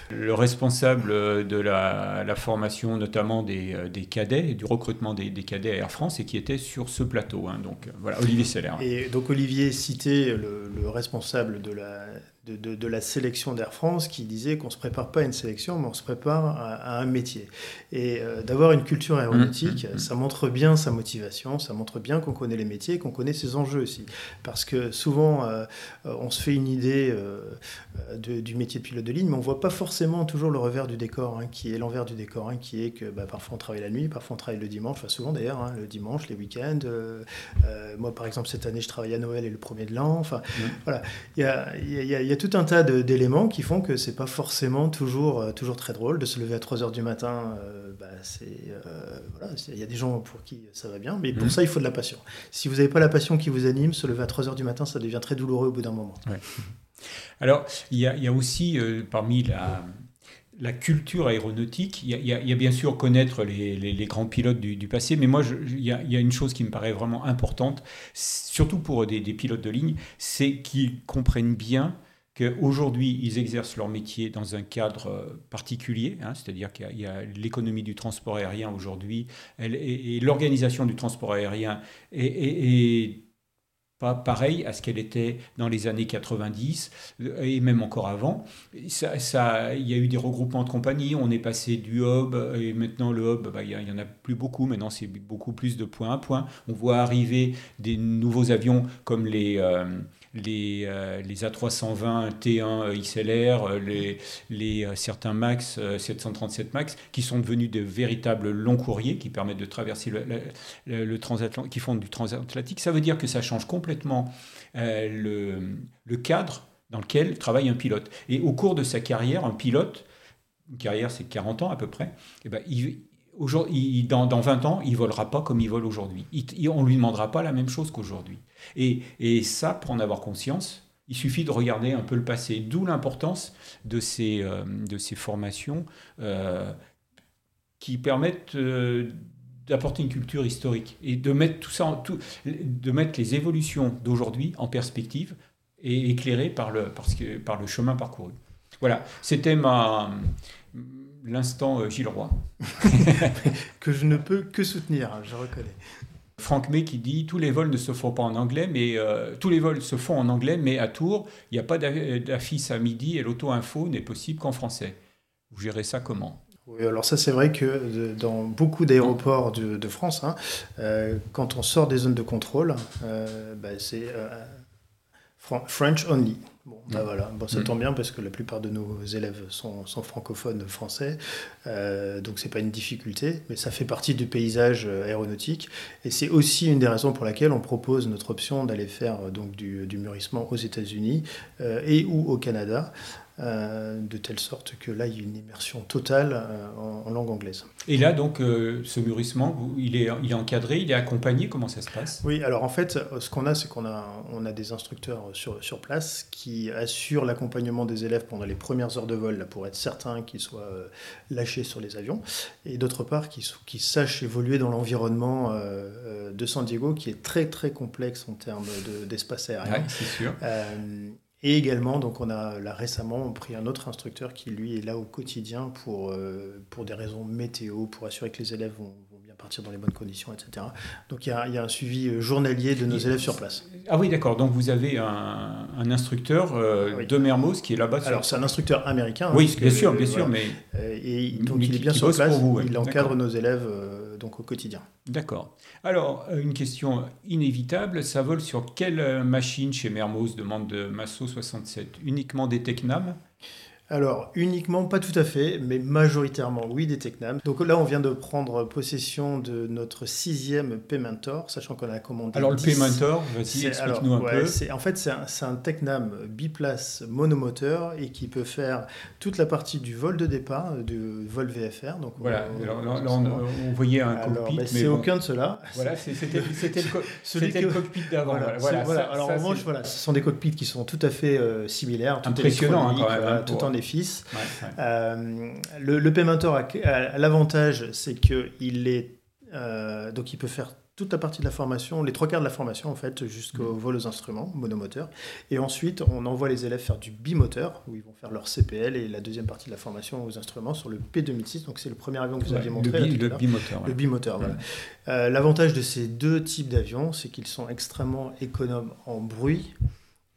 Speaker 2: Le... responsable de la, la, formation notamment des, des cadets et du recrutement des, cadets à Air France et qui était sur ce plateau. Hein. donc voilà, Olivier Seller.
Speaker 1: Et donc Olivier citait le, le responsable de la de, la sélection d'Air France qui disait qu'on ne se prépare pas à une sélection, mais on se prépare à, un métier. Et euh, d'avoir une culture aéronautique, mmh, mmh, mmh. ça montre bien sa motivation, ça montre bien qu'on connaît les métiers, qu'on connaît ses enjeux aussi. Parce que souvent, euh, on se fait une idée du métier de pilote de ligne, mais on ne voit pas forcément toujours le revers du décor, hein, qui est l'envers du décor, hein, qui est que bah, parfois on travaille la nuit, parfois on travaille le dimanche, enfin souvent d'ailleurs, hein, le dimanche, les week-ends. moi, par exemple, cette année, je travaille à Noël et le premier de l'an. Enfin, voilà. Il y a, y a y a tout un tas d'éléments qui font que c'est pas forcément toujours, euh, toujours très drôle de se lever à 3 heures du matin. Euh, bah, euh, il y a des gens pour qui ça va bien, mais pour mmh. ça, il faut de la passion. Si vous n'avez pas la passion qui vous anime, se lever à 3 heures du matin, ça devient très douloureux au bout d'un moment.
Speaker 2: Alors, il y, y a, aussi, parmi la, la culture aéronautique, il y, a, bien sûr connaître les, grands pilotes du, passé, mais moi, il y, a une chose qui me paraît vraiment importante, surtout pour des, des pilotes de ligne, c'est qu'ils comprennent bien qu'aujourd'hui, ils exercent leur métier dans un cadre euh, particulier, hein, c'est-à-dire qu'il y a, l'économie du transport aérien aujourd'hui, et, l'organisation du transport aérien est, pas pareil à ce qu'elle était dans les années 90 euh, et même encore avant. Il y a eu des regroupements de compagnies, on est passé du hub et maintenant le hub, bah, il n'y en a plus beaucoup, maintenant c'est beaucoup plus de point à point. On voit arriver des nouveaux avions comme les... Euh, les, euh, les A320 T1 XLR, les, les, euh, certains MAX 737 euh, MAX, qui sont devenus de véritables longs courriers qui permettent de traverser le, transatlantique, qui font du transatlantique. Ça veut dire que ça change complètement le, cadre dans lequel travaille un pilote. Et au cours de sa carrière, un pilote, une carrière c'est 40 ans à peu près, eh ben, dans, dans, 20 ans, il volera pas comme il vole aujourd'hui. on lui demandera pas la même chose qu'aujourd'hui. Et, ça, pour en avoir conscience, il suffit de regarder un peu le passé. D'où l'importance de ces, euh, de ces formations euh, qui permettent euh, d'apporter une culture historique et de mettre tout ça, en, tout, de mettre les évolutions d'aujourd'hui en perspective et éclairées par le, parce que, par le chemin parcouru. Voilà, c'était ma l'instant Gilles Roy.
Speaker 1: que je ne peux que soutenir, je reconnais.
Speaker 2: Franck May qui dit tous les vols ne se font pas en anglais, mais euh, tous les vols se font en anglais, mais à Tours, il n'y a pas d'affiche à midi et l'auto-info n'est possible qu'en français. Vous gérez ça comment?
Speaker 1: Oui, alors ça c'est vrai que dans beaucoup d'aéroports de, France, hein, euh, quand on sort des zones de contrôle, bah, c'est French only. Bon, bah mm. voilà, bon, ça mm. tombe bien parce que la plupart de nos élèves sont, sont francophones français, euh, donc c'est pas une difficulté, mais ça fait partie du paysage euh, aéronautique et c'est aussi une des raisons pour laquelle on propose notre option d'aller faire euh, donc du, du mûrissement aux États-Unis euh, et ou au Canada. Euh, de telle sorte que là, il y a une immersion totale euh, en, langue anglaise.
Speaker 2: Et là, donc, euh, ce mûrissement, il est, il est encadré, il est accompagné, comment ça se passe?
Speaker 1: Oui, alors en fait, ce qu'on a, c'est qu'on a, on a des instructeurs sur, sur place qui assurent l'accompagnement des élèves pendant les premières heures de vol, là, pour être certain qu'ils soient lâchés sur les avions, et d'autre part, qu'ils qui sachent évoluer dans l'environnement de San Diego, qui est très, très complexe en termes d'espace aérien.
Speaker 2: Oui, c'est sûr.
Speaker 1: Et également, donc on a là récemment pris un autre instructeur qui lui est là au quotidien pour, euh, pour des raisons météo, pour assurer que les élèves vont, bien partir dans les bonnes conditions, etc. Donc il y a, il y a un suivi euh, journalier de nos élèves sur place.
Speaker 2: Ah oui, d'accord. Donc vous avez un, un instructeur euh, de Mermoz qui est là-bas.
Speaker 1: Alors c'est un instructeur américain.
Speaker 2: Oui, hein, bien sûr, bien sûr, mais
Speaker 1: et donc il est bien sur place. Vous, Il encadre nos élèves donc au quotidien.
Speaker 2: D'accord. Alors, euh, une question inévitable, ça vole sur quelle euh, machine chez Mermoz demande de Masso 67 Uniquement des Tecnam?
Speaker 1: Alors, uniquement, pas tout à fait, mais majoritairement, oui, des Technam. Donc là, on vient de prendre possession de notre sixième Paymentor, sachant qu'on a commandé.
Speaker 2: Alors, le Paymentor, vas-y, explique-nous un peu.
Speaker 1: En fait, c'est un, un, Technam biplace monomoteur et qui peut faire toute la partie du vol de départ, du vol VFR. Donc,
Speaker 2: voilà, alors, là, on, voyait un cockpit.
Speaker 1: Ben, c'est aucun de cela.
Speaker 2: Voilà, c'était le, cockpit d'avant.
Speaker 1: Voilà, alors, en revanche, voilà, ce sont des cockpits qui sont tout à fait euh, similaires.
Speaker 2: Tout Impressionnant, hein, quand même.
Speaker 1: Hein, tout en fils. Euh, le, le Paymentor a, l'avantage, c'est qu'il est, euh, donc il peut faire toute la partie de la formation, les trois quarts de la formation en fait, jusqu'au mm. vol aux instruments monomoteur. Et ensuite, on envoie les élèves faire du bimoteur, où ils vont faire leur CPL et la deuxième partie de la formation aux instruments sur le P2006. Donc c'est le premier avion que vous aviez montré.
Speaker 2: Le, bimoteur.
Speaker 1: Le bimoteur, voilà. Euh, l'avantage de ces deux types d'avions, c'est qu'ils sont extrêmement économes en bruit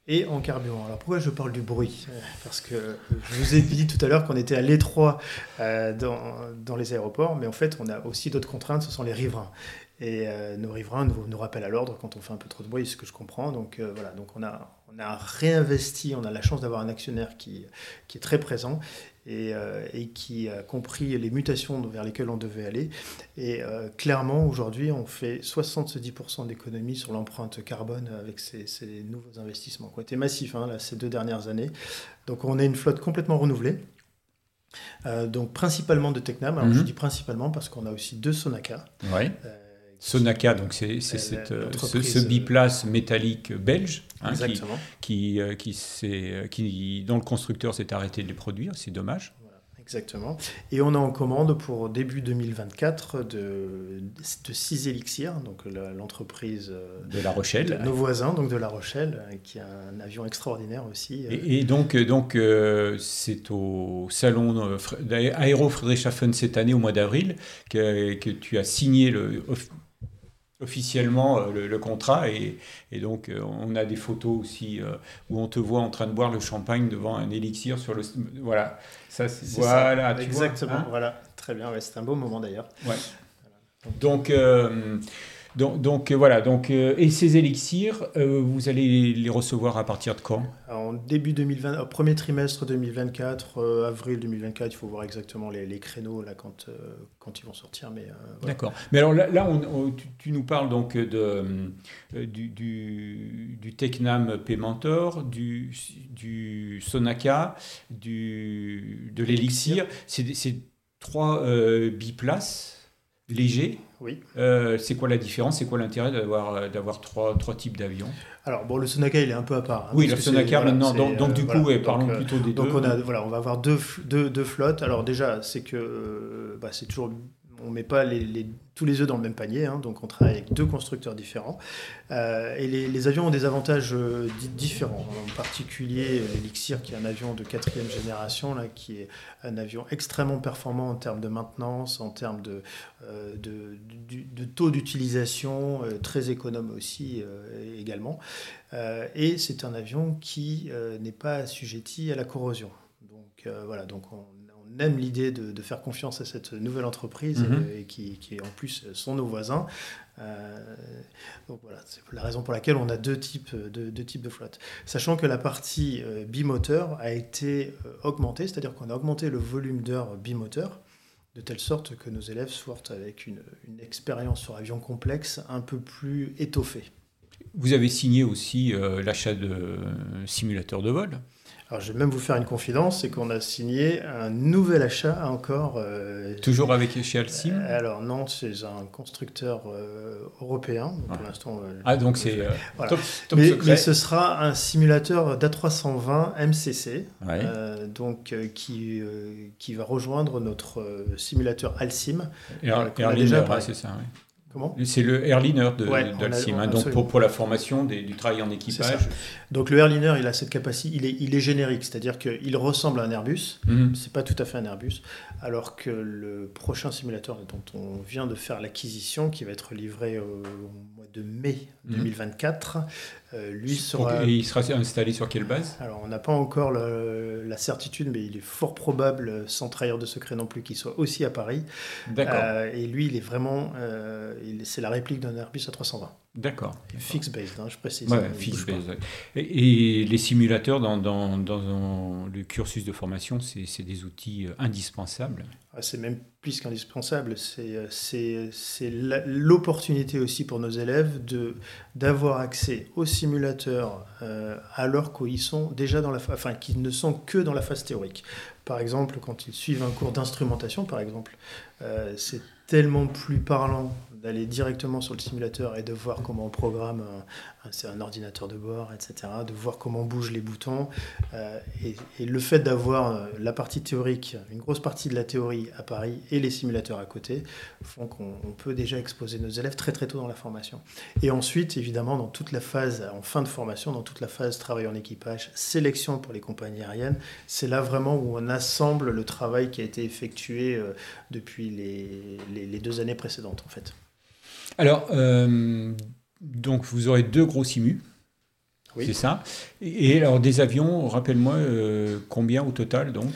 Speaker 1: et en carburant. Alors pourquoi je parle du bruit? Parce que je vous ai dit tout à l'heure qu'on était à l'étroit euh, dans, dans, les aéroports, mais en fait on a aussi d'autres contraintes, ce sont les riverains. Et euh, nos riverains nous, nous rappellent à l'ordre quand on fait un peu trop de bruit, ce que je comprends. Donc euh, voilà, donc on a, on a réinvesti, on a la chance d'avoir un actionnaire qui, qui est très présent et, euh, et, qui a compris les mutations vers lesquelles on devait aller. Et euh, clairement, aujourd'hui, on fait 70% d'économies sur l'empreinte carbone avec ces, ces, nouveaux investissements qui ont été massifs hein, là, ces deux dernières années. Donc on a une flotte complètement renouvelée. Euh, donc principalement de Tecnam. Alors mm -hmm. je dis principalement parce qu'on a aussi deux Sonaca.
Speaker 2: Ouais. Sonaca, donc c'est ce, ce, biplace métallique belge hein, qui, qui, qui, qui, dont le constructeur s'est arrêté de les produire, c'est dommage.
Speaker 1: Voilà, exactement. Et on est en commande pour début 2024 de, de 6 Elixir, donc l'entreprise
Speaker 2: de La Rochelle.
Speaker 1: De nos voisins, donc de La Rochelle, qui a un avion extraordinaire aussi.
Speaker 2: Et, et donc, donc euh, c'est au salon Aéro Friedrichshafen cette année, au mois d'avril, que, que tu as signé le officiellement euh, le, le, contrat et, et, donc euh, on a des photos aussi euh, où on te voit en train de boire le champagne devant un élixir sur le voilà ça
Speaker 1: c'est voilà ça. exactement vois, hein voilà très bien ouais, c'est un beau moment d'ailleurs
Speaker 2: ouais. Voilà. donc euh, donc, donc voilà, donc, euh, et ces élixirs, euh, vous allez les recevoir à partir de quand?
Speaker 1: En début 2020, au premier trimestre 2024, euh, avril 2024, il faut voir exactement les, les créneaux là, quand, quand ils vont sortir. Mais,
Speaker 2: voilà. D'accord. Mais alors là, là on, on, tu, tu, nous parles donc de, du, du, du Tecnam Paymentor, du, du Sonaca, du, de l'élixir. C'est trois biplaces? Légers
Speaker 1: oui.
Speaker 2: Euh, c'est quoi la différence C'est quoi l'intérêt d'avoir d'avoir trois, trois types d'avions?
Speaker 1: Alors bon, le Sonaca il est un peu à part.
Speaker 2: Hein, oui, le voilà, maintenant. Donc, donc, du coup, parlons
Speaker 1: donc,
Speaker 2: plutôt des
Speaker 1: donc
Speaker 2: deux.
Speaker 1: On a, voilà, on va avoir deux, deux, deux flottes. Alors déjà, c'est que euh, bah, c'est toujours on met pas les, tous les œufs dans le même panier, hein, donc on travaille avec deux constructeurs différents. Euh, et les, avions ont des avantages euh, différents. En particulier, l'Elixir, qui est un avion de quatrième génération, là, qui est un avion extrêmement performant en termes de maintenance, en termes de, euh, taux d'utilisation, euh, très économe aussi euh, également. et c'est un avion qui n'est pas assujetti à la corrosion. Donc voilà, donc on on aime l'idée de, de, faire confiance à cette nouvelle entreprise et, et qui, qui, en plus sont nos voisins. Euh, donc voilà, c'est la raison pour laquelle on a deux types de, deux types de flottes. Sachant que la partie euh, bimoteur a été euh, augmentée, c'est-à-dire qu'on a augmenté le volume d'heures bimoteur de telle sorte que nos élèves sortent avec une, une expérience sur avion complexe un peu plus étoffée.
Speaker 2: Vous avez signé aussi euh, l'achat de simulateurs de vol
Speaker 1: alors, je vais même vous faire une confidence, c'est qu'on a signé un nouvel achat encore. Euh,
Speaker 2: Toujours avec chez Alcim
Speaker 1: euh, Alors non, c'est un constructeur euh, européen. Donc ah. Pour l'instant.
Speaker 2: Ah donc c'est
Speaker 1: voilà. top, top mais, mais, ce sera un simulateur d'A320 MCC, ouais. donc qui qui va rejoindre notre simulateur Alcim.
Speaker 2: Et, et déjà, ouais, c'est ça. Oui. C'est le airliner de, ouais, d'Alcim, hein, donc pour, pour, la formation des, du travail en équipage.
Speaker 1: Donc le airliner, il a cette capacité, il est, il est générique, c'est-à-dire qu'il ressemble à un Airbus, mm -hmm. c'est pas tout à fait un Airbus, alors que le prochain simulateur dont on vient de faire l'acquisition, qui va être livré au mois de mai mm -hmm. 2024, euh, lui sera...
Speaker 2: Et il sera installé sur quelle base?
Speaker 1: Alors on n'a pas encore le, la certitude, mais il est fort probable, sans trahir de secret non plus, qu'il soit aussi à Paris.
Speaker 2: D'accord.
Speaker 1: Euh, et lui, il est vraiment... Euh, c'est la réplique d'un Airbus A320.
Speaker 2: D'accord.
Speaker 1: Fixe based, hein, je précise.
Speaker 2: Ouais. Et, et, les simulateurs dans, dans, dans, le cursus de formation, c'est des outils indispensables.
Speaker 1: Ah, c'est même plus qu'indispensable. C'est l'opportunité aussi pour nos élèves d'avoir accès aux simulateurs euh, alors qu'ils sont déjà dans la, enfin, qu'ils ne sont que dans la phase théorique. Par exemple, quand ils suivent un cours d'instrumentation, par exemple, euh, c'est tellement plus parlant d'aller directement sur le simulateur et de voir comment on programme un, un, ordinateur de bord, etc., de voir comment bougent les boutons. Euh, et, et, le fait d'avoir euh, la partie théorique, une grosse partie de la théorie à Paris et les simulateurs à côté, font qu'on peut déjà exposer nos élèves très très tôt dans la formation. Et ensuite, évidemment, dans toute la phase, en fin de formation, dans toute la phase travail en équipage, sélection pour les compagnies aériennes, c'est là vraiment où on assemble le travail qui a été effectué euh, depuis les, les, les deux années précédentes, en fait.
Speaker 2: Alors, euh, donc vous aurez deux gros simus. c'est ça. Et alors des avions, rappelle-moi euh, combien au total donc?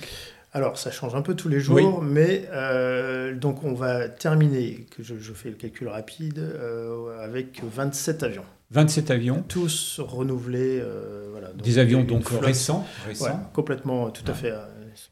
Speaker 1: Alors, ça change un peu tous les jours, mais euh, donc on va terminer, que je, fais le calcul rapide, euh, avec 27 avions.
Speaker 2: 27 avions
Speaker 1: Tous renouvelés.
Speaker 2: voilà, des avions donc récents, récents.
Speaker 1: Complètement, tout à fait.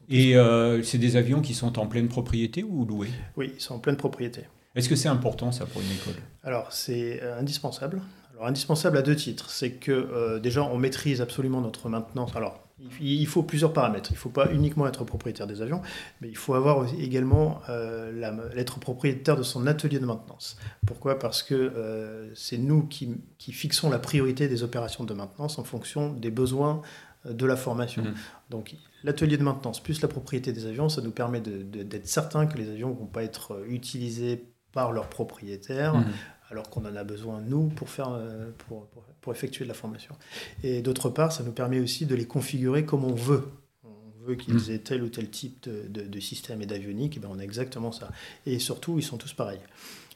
Speaker 2: Et c'est des avions qui sont en pleine propriété ou loués?
Speaker 1: Oui, ils sont en pleine propriété.
Speaker 2: Est-ce que c'est important ça pour une école?
Speaker 1: Alors, c'est indispensable indispensable à deux titres. C'est que euh, déjà, on maîtrise absolument notre maintenance. Alors, il faut plusieurs paramètres. Il ne faut pas uniquement être propriétaire des avions, mais il faut avoir également euh, être propriétaire de son atelier de maintenance. Pourquoi? Parce que euh, c'est nous qui, fixons la priorité des opérations de maintenance en fonction des besoins de la formation. Mmh. Donc l'atelier de maintenance plus la propriété des avions, ça nous permet d'être certain que les avions ne vont pas être utilisés par leurs propriétaires, mmh alors qu'on en a besoin, nous, pour, faire, euh, pour, pour, effectuer de la formation. Et d'autre part, ça nous permet aussi de les configurer comme on veut. On veut qu'ils mm. aient tel ou tel type de, de, système et d'avionique, et bien on a exactement ça. Et surtout, ils sont tous pareils.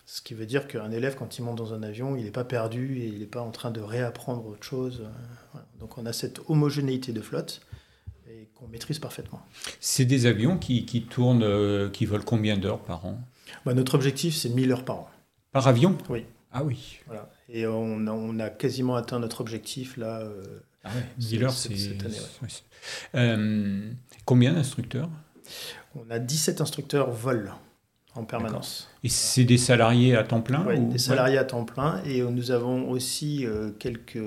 Speaker 1: Ce qui veut dire qu'un élève, quand il monte dans un avion, il n'est pas perdu et il n'est pas en train de réapprendre autre chose. Donc on a cette homogénéité de flotte et qu'on maîtrise parfaitement.
Speaker 2: C'est des avions qui, qui tournent, euh, qui volent combien d'heures par an?
Speaker 1: Bah, Notre objectif, c'est 1000 heures par an.
Speaker 2: Par avion?
Speaker 1: Oui.
Speaker 2: Ah oui.
Speaker 1: Voilà. Et on a, on a, quasiment atteint notre objectif là. Euh,
Speaker 2: ah ouais, 10 heures, c'est cette année. Euh, combien d'instructeurs?
Speaker 1: On a 17 instructeurs vol en permanence.
Speaker 2: Et c'est des salariés à temps plein
Speaker 1: Oui, des salariés à temps plein. Et nous avons aussi euh, quelques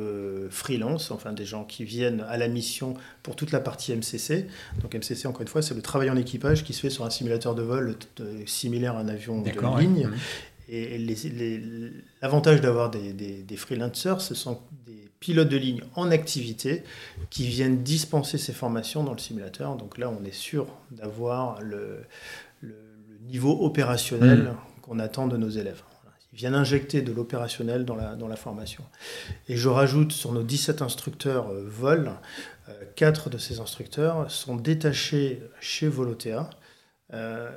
Speaker 1: freelances, enfin des gens qui viennent à la mission pour toute la partie MCC. Donc MCC, encore une fois, c'est le travail en équipage qui se fait sur un simulateur de vol similaire à un avion de ligne. Mmh. Et l'avantage d'avoir des, des, freelancers, ce sont des pilotes de ligne en activité qui viennent dispenser ces formations dans le simulateur. Donc là, on est sûr d'avoir le, niveau opérationnel mmh. qu'on attend de nos élèves. Ils viennent injecter de l'opérationnel dans la, dans la formation. Et je rajoute sur nos 17 instructeurs euh, vol, 4 euh, de ces instructeurs sont détachés chez Volotea. Euh,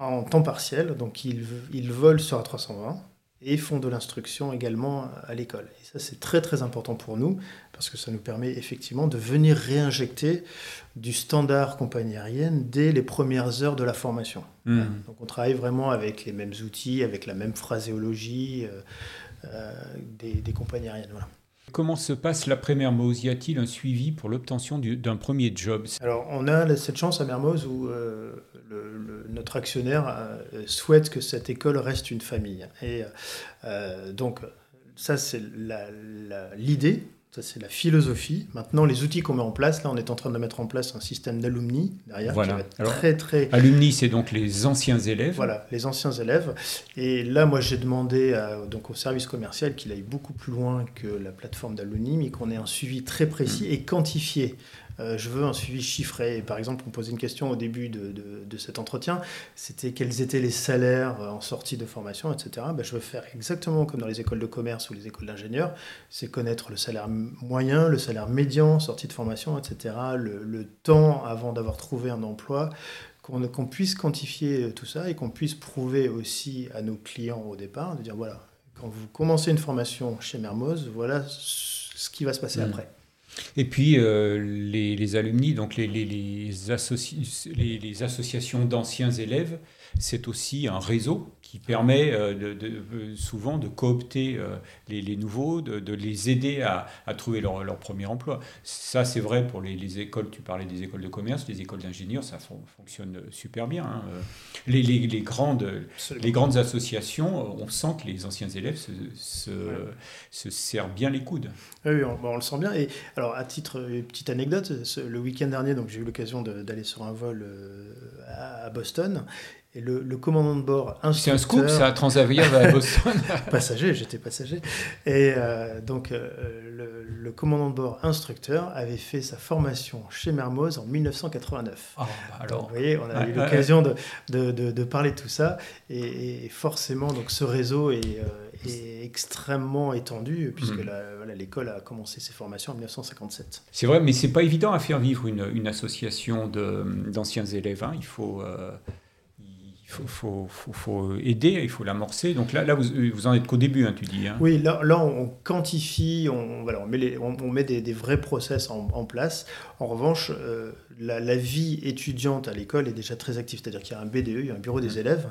Speaker 1: en temps partiel, donc ils, ils volent sur A320 et font de l'instruction également à l'école. Et ça, c'est très très important pour nous, parce que ça nous permet effectivement de venir réinjecter du standard compagnie aérienne dès les premières heures de la formation. Hmm. Donc on travaille vraiment avec les mêmes outils, avec la même phraséologie euh, euh, des, des, compagnies aériennes. Voilà.
Speaker 2: Comment se passe l'après-Mermoz Y a-t-il un suivi pour l'obtention d'un premier job?
Speaker 1: Alors, on a cette chance à Mermoz où euh, notre actionnaire euh, souhaite que cette école reste une famille. Et euh, donc, ça, c'est l'idée. Ça, c'est la philosophie. Maintenant, les outils qu'on met en place, là, on est en train de mettre en place un système d'alumni derrière.
Speaker 2: Voilà. très, très... Alumni, c'est donc les anciens élèves.
Speaker 1: Voilà, les anciens élèves. Et là, moi, j'ai demandé donc au service commercial qu'il aille beaucoup plus loin que la plateforme d'alumni, mais qu'on ait un suivi très précis et quantifié euh, je veux un suivi chiffré. par exemple, on posait une question au début de, cet entretien, c'était quels étaient les salaires en sortie de formation, etc. Ben, je veux faire exactement comme dans les écoles de commerce ou les écoles d'ingénieurs, c'est connaître le salaire moyen, le salaire médian, sortie de formation, etc., le, temps avant d'avoir trouvé un emploi, qu'on puisse quantifier tout ça et qu'on puisse prouver aussi à nos clients au départ, de dire, voilà, quand vous commencez une formation chez Mermoz, voilà ce qui va se passer mmh. après.
Speaker 2: Et puis euh, les, les, alumni, donc les, les, les, associations d'anciens élèves, c'est aussi un réseau qui permet euh, de, souvent de coopter euh, les, nouveaux, de, les aider à, trouver leur, leur, premier emploi. Ça, c'est vrai pour les, écoles, tu parlais des écoles de commerce, les écoles d'ingénieurs, ça fonctionne super bien. Hein. Les, grandes, les grandes associations, on sent que les anciens élèves se, se, serrent bien les coudes.
Speaker 1: Oui, on, le sent bien. Et alors, à titre, petite anecdote, le week-end dernier, donc j'ai eu l'occasion d'aller sur un vol euh, à Boston et le, commandant de bord
Speaker 2: C'est un scoop, ça, Transavia va à Boston.
Speaker 1: passager, j'étais passager. Et euh, donc, euh, le, commandant de bord instructeur avait fait sa formation chez Mermoz en 1989. Ah, bah alors. vous voyez, on a eu l'occasion de, de, de, parler de tout ça. Et, forcément, donc, ce réseau est, euh, est extrêmement étendu, puisque hmm. l'école a commencé ses formations en 1957.
Speaker 2: C'est vrai, mais c'est pas évident à faire vivre une, une association d'anciens élèves. Hein. Il faut faut, faut, aider, il faut l'amorcer. Donc là, là vous, vous en êtes qu'au début, hein, tu dis. Hein.
Speaker 1: Oui, là, là, on quantifie, on, voilà, on met, les, on, met des, vrais process en, place. En revanche, euh, la, vie étudiante à l'école est déjà très active, c'est-à-dire qu'il y a un BDE, il y a un bureau des mmh. élèves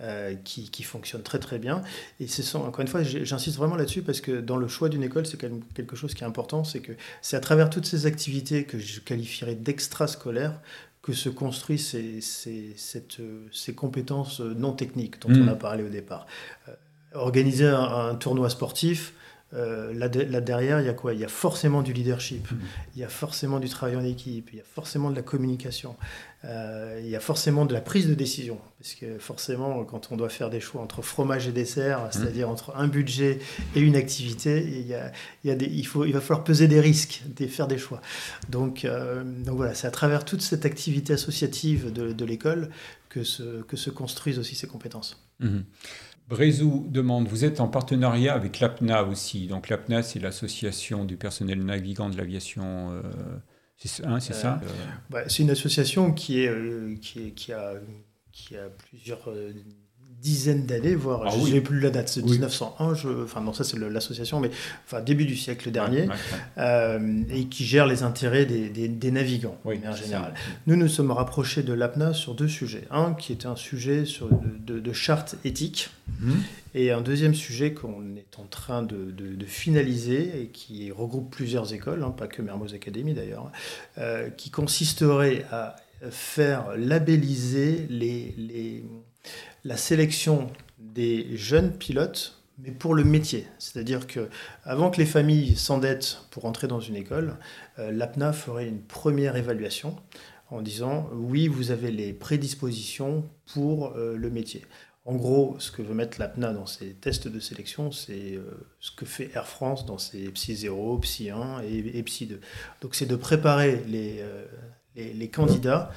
Speaker 1: euh, qui, qui, fonctionne très très bien. Et c'est encore une fois, j'insiste vraiment là-dessus parce que dans le choix d'une école, c'est quelque chose qui est important, c'est que c'est à travers toutes ces activités que je qualifierais d'extrascolaires que se construisent ces, ces, ces, compétences non techniques dont on mm. a parlé au départ. Euh, organiser un, tournoi sportif, euh, là, là, derrière, il y a quoi? Il y a forcément du leadership, mm. il y a forcément du travail en équipe, il y a forcément de la communication, euh, il y a forcément de la prise de décision. Parce que forcément, quand on doit faire des choix entre fromage et dessert, mm. c'est-à-dire entre un budget et une activité, il, y a, il, y a des, il, faut, il va falloir peser des risques, et faire des choix. Donc, euh, donc voilà, c'est à travers toute cette activité associative de, de l'école que se, que se construisent aussi ces compétences.
Speaker 2: Mm-hmm. Brézou demande, vous êtes en partenariat avec l'APNA aussi. Donc l'APNA, c'est l'association du personnel navigant de l'aviation. Euh, c'est hein, ça
Speaker 1: euh, bah, C'est une association qui, est, euh, qui, qui, a, qui a plusieurs dizaines d'années, voire ah je n'ai plus la date, c'est 1901, je, enfin non ça c'est l'association, mais enfin début du siècle dernier, euh, et qui gère les intérêts des, des, navigants en général. Nous nous sommes rapprochés de l'APNA sur deux sujets. Un qui était un sujet sur, de, de, charte éthique, mhm. et un deuxième sujet qu'on est en train de, de, finaliser et qui regroupe plusieurs écoles, hein, pas que Mermoz Academy d'ailleurs, euh, qui consisterait à faire labelliser les, les la sélection des jeunes pilotes, mais pour le métier. C'est-à-dire que avant que les familles s'endettent pour entrer dans une école, euh, l'APNA ferait une première évaluation en disant oui, vous avez les prédispositions pour euh, le métier. En gros, ce que veut mettre l'APNA dans ses tests de sélection, c'est euh, ce que fait Air France dans ses PSI 0, PSI 1 et, PSI 2. Donc c'est de préparer les, les candidats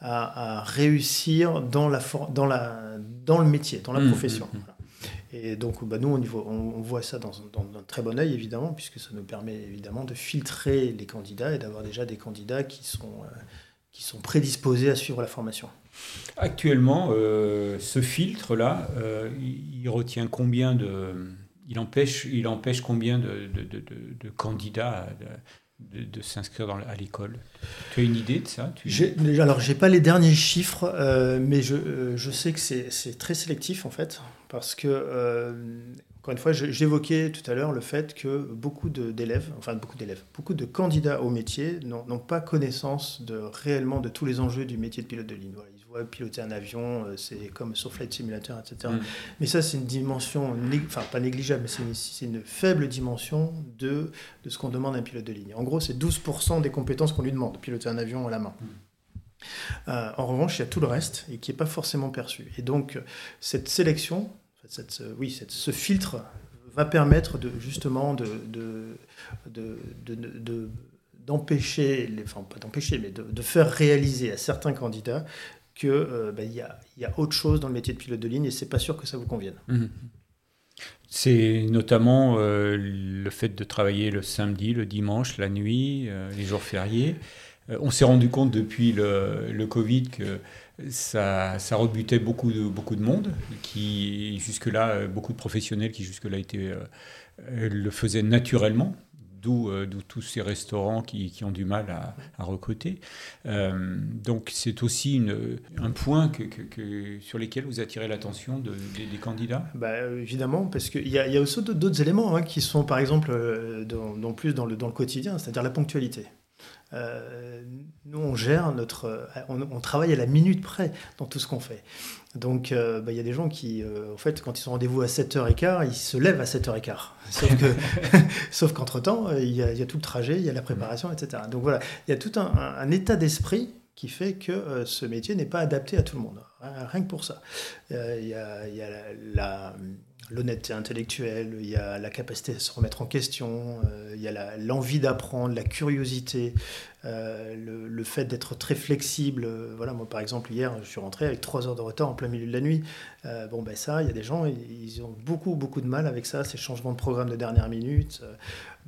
Speaker 1: à, réussir dans, la, dans, la, dans le métier, dans la mmh, profession. Mmh, mmh. Et donc, bah, nous, on, on, voit ça dans, un très bon œil, évidemment, puisque ça nous permet évidemment de filtrer les candidats et d'avoir déjà des candidats qui sont, euh, qui sont prédisposés à suivre la formation.
Speaker 2: Actuellement, euh, ce filtre-là, euh, il, retient combien de. Il empêche, il empêche combien de, de, de, de candidats de, s'inscrire à l'école Tu as une idée de ça
Speaker 1: tu... Alors, j'ai pas les derniers chiffres, euh, mais je, euh, je, sais que c'est très sélectif en fait, parce que euh, encore une fois, j'évoquais tout à l'heure le fait que beaucoup d'élèves, enfin beaucoup d'élèves, beaucoup de candidats au métier n'ont pas connaissance de, réellement de tous les enjeux du métier de pilote de ligne. Voient piloter un avion, euh, c'est comme sur Flight Simulator, etc. Mm. Mais ça, c'est une dimension, enfin pas négligeable, mais c'est une, faible dimension de, de ce qu'on demande à un pilote de ligne. En gros, c'est 12% des compétences qu'on lui demande, piloter un avion à la main. Mm. Euh, en revanche, il y a tout le reste et qui n'est pas forcément perçu. Et donc, cette sélection, cette, oui, cette, ce filtre va permettre de, justement de, de, d'empêcher, enfin pas d'empêcher, mais de, faire réaliser à certains candidats qu'il euh, ben, y, a, autre chose dans le métier de pilote de ligne et c'est pas sûr que ça vous convienne. Mmh.
Speaker 2: C'est notamment euh, le fait de travailler le samedi, le dimanche, la nuit, euh, les jours fériés. on s'est rendu compte depuis le, Covid que ça, ça, rebutait beaucoup de, beaucoup de monde, qui jusque-là, euh, beaucoup de professionnels qui jusque-là étaient, euh, le faisaient naturellement, d'où euh, tous ces restaurants qui, ont du mal à, recruter. donc c'est aussi un point sur lequel vous attirez l'attention de, des, candidats?
Speaker 1: Bah, Évidemment, parce qu'il y, a, aussi d'autres éléments hein, qui sont par exemple dans, plus dans le quotidien, c'est-à-dire la ponctualité. Euh, nous, on gère notre. On, travaille à la minute près dans tout ce qu'on fait. Donc, euh, bah, il y a des gens qui, euh, en fait, quand ils sont rendez-vous à 7h15, ils se lèvent à 7h15. Sauf, que, sauf qu'entre-temps, il y, a, tout le trajet, il y a la préparation, etc. Donc voilà, il y a tout un, état d'esprit qui fait que ce métier n'est pas adapté à tout le monde. Rien que pour ça. Il y a, y a la, l'honnêteté intellectuelle, il y a la capacité à se remettre en question, il y a l'envie d'apprendre, la curiosité, le, le, fait d'être très flexible. voilà, moi par exemple, hier, je suis rentré avec trois heures de retard en plein milieu de la nuit. bon, ben ça, il y a des gens, ils ont beaucoup, beaucoup de mal avec ça, ces changements de programme de dernière minute.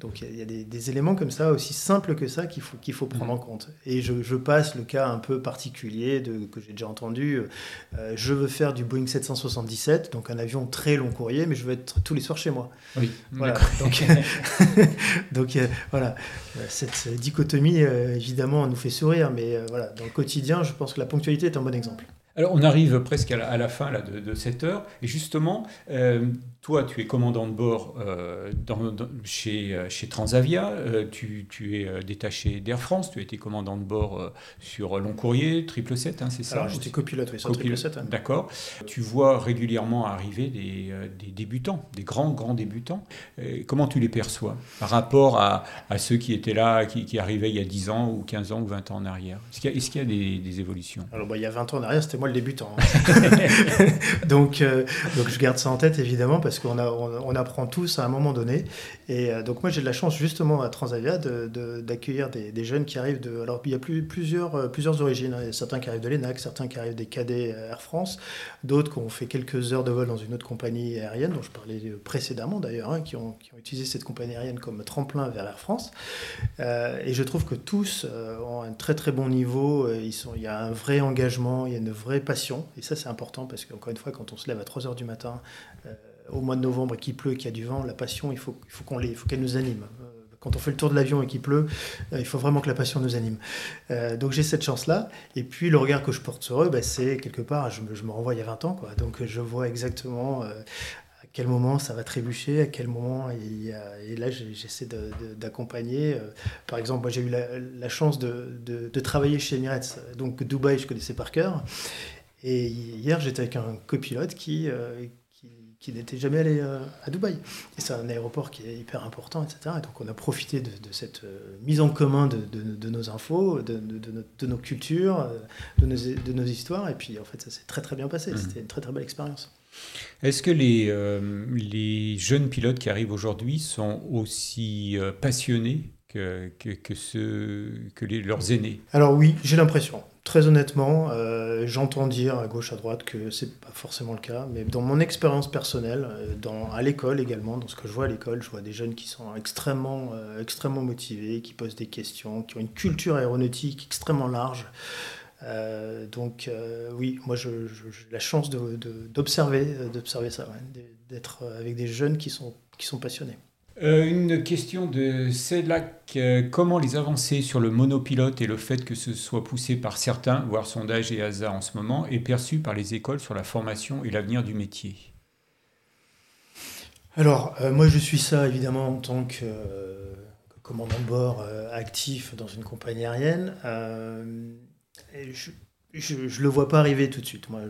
Speaker 1: Donc il y a, des, éléments comme ça, aussi simples que ça, qu'il faut, qu'il faut prendre mm. en compte. Et je, passe le cas un peu particulier de, que j'ai déjà entendu. Euh, je veux faire du Boeing 777, donc un avion très long courrier, mais je veux être tous les soirs chez moi.
Speaker 2: Oui,
Speaker 1: voilà. Donc, donc euh, voilà, cette dichotomie, euh, évidemment, nous fait sourire, mais voilà, dans le quotidien, je pense que la ponctualité est un bon exemple.
Speaker 2: Alors, on arrive presque à la, fin là, de, cette heure. Et justement, toi, tu es commandant de bord euh, chez, euh, chez, Transavia, euh, tu, es détaché d'Air France, tu as été commandant de bord sur Long Courrier, 777, hein, c'est ça
Speaker 1: Alors j'étais copilote, oui, sur 777.
Speaker 2: D'accord. Tu vois régulièrement arriver des, débutants, des grands, grands débutants. comment tu les perçois par rapport à, ceux qui étaient là, qui, arrivaient il y a 10 ans ou 15 ans ou 20 ans en arrière? Est-ce qu'il y a, des, évolutions?
Speaker 1: Alors bah, il y a 20 ans en arrière, c'était moi le débutant. Hein. donc, donc je garde ça en tête évidemment parce qu'on on, apprend tous à un moment donné. Et euh, donc moi j'ai de la chance justement à Transavia d'accueillir des, jeunes qui arrivent de... Alors il y a plusieurs, euh, plusieurs origines. Hein. Il y a certains qui arrivent de l'ENAC, certains qui arrivent des cadets Air France, d'autres qui ont fait quelques heures de vol dans une autre compagnie aérienne dont je parlais précédemment d'ailleurs, hein, qui, ont, utilisé cette compagnie aérienne comme tremplin vers Air France. Euh, et je trouve que tous ont un très très bon niveau. Ils sont, il y a un vrai engagement, il y a une vraie passion. Et ça c'est important parce qu'encore une fois quand on se lève à 3 heures du matin, au mois de novembre et qu'il pleut, qu'il y a du vent, la passion, il faut, il faut qu'on l'ait, il faut qu'elle nous anime. Euh, quand on fait le tour de l'avion et qu'il pleut, euh, il faut vraiment que la passion nous anime. Euh, donc j'ai cette chance-là. Et puis le regard que je porte sur eux, bah, c'est quelque part, je me, je me, renvoie il y a 20 ans. Quoi. Donc je vois exactement quel moment ça va trébucher, à quel moment. Et, là, j'essaie d'accompagner. Par exemple, moi j'ai eu la, chance de, de, de, travailler chez Emirates. Donc Dubaï, je connaissais par cœur. Et hier, j'étais avec un copilote qui, qui n'était jamais allé euh, à Dubaï. Et c'est un aéroport qui est hyper important, etc. Et donc on a profité de, cette euh, mise en commun de, nos infos, de, nos cultures, euh, de nos, de nos histoires. Et puis en fait, ça s'est très très bien passé. Mmh. C'était une très très belle expérience.
Speaker 2: Est-ce que les, les jeunes pilotes qui arrivent aujourd'hui sont aussi passionnés que, que, ceux, que leurs aînés?
Speaker 1: Alors oui, j'ai l'impression. Très honnêtement, euh, j'entends dire à gauche, à droite que c'est pas forcément le cas, mais dans mon expérience personnelle, euh, dans, à l'école également, dans ce que je vois à l'école, je vois des jeunes qui sont extrêmement, euh, extrêmement motivés, qui posent des questions, qui ont une culture aéronautique extrêmement large. Donc oui, moi j'ai la chance d'observer de, d'observer ça, d'être avec des jeunes qui sont, qui sont passionnés.
Speaker 2: Euh, une question de Cédlac. comment les avancées sur le monopilote et le fait que ce soit poussé par certains, voire sondage et hasard en ce moment, est perçu par les écoles sur la formation et l'avenir du métier?
Speaker 1: Alors, euh, moi je suis ça évidemment en tant que, euh, commandant de bord actif dans une compagnie aérienne. Je, je le vois pas arriver tout de suite, moi,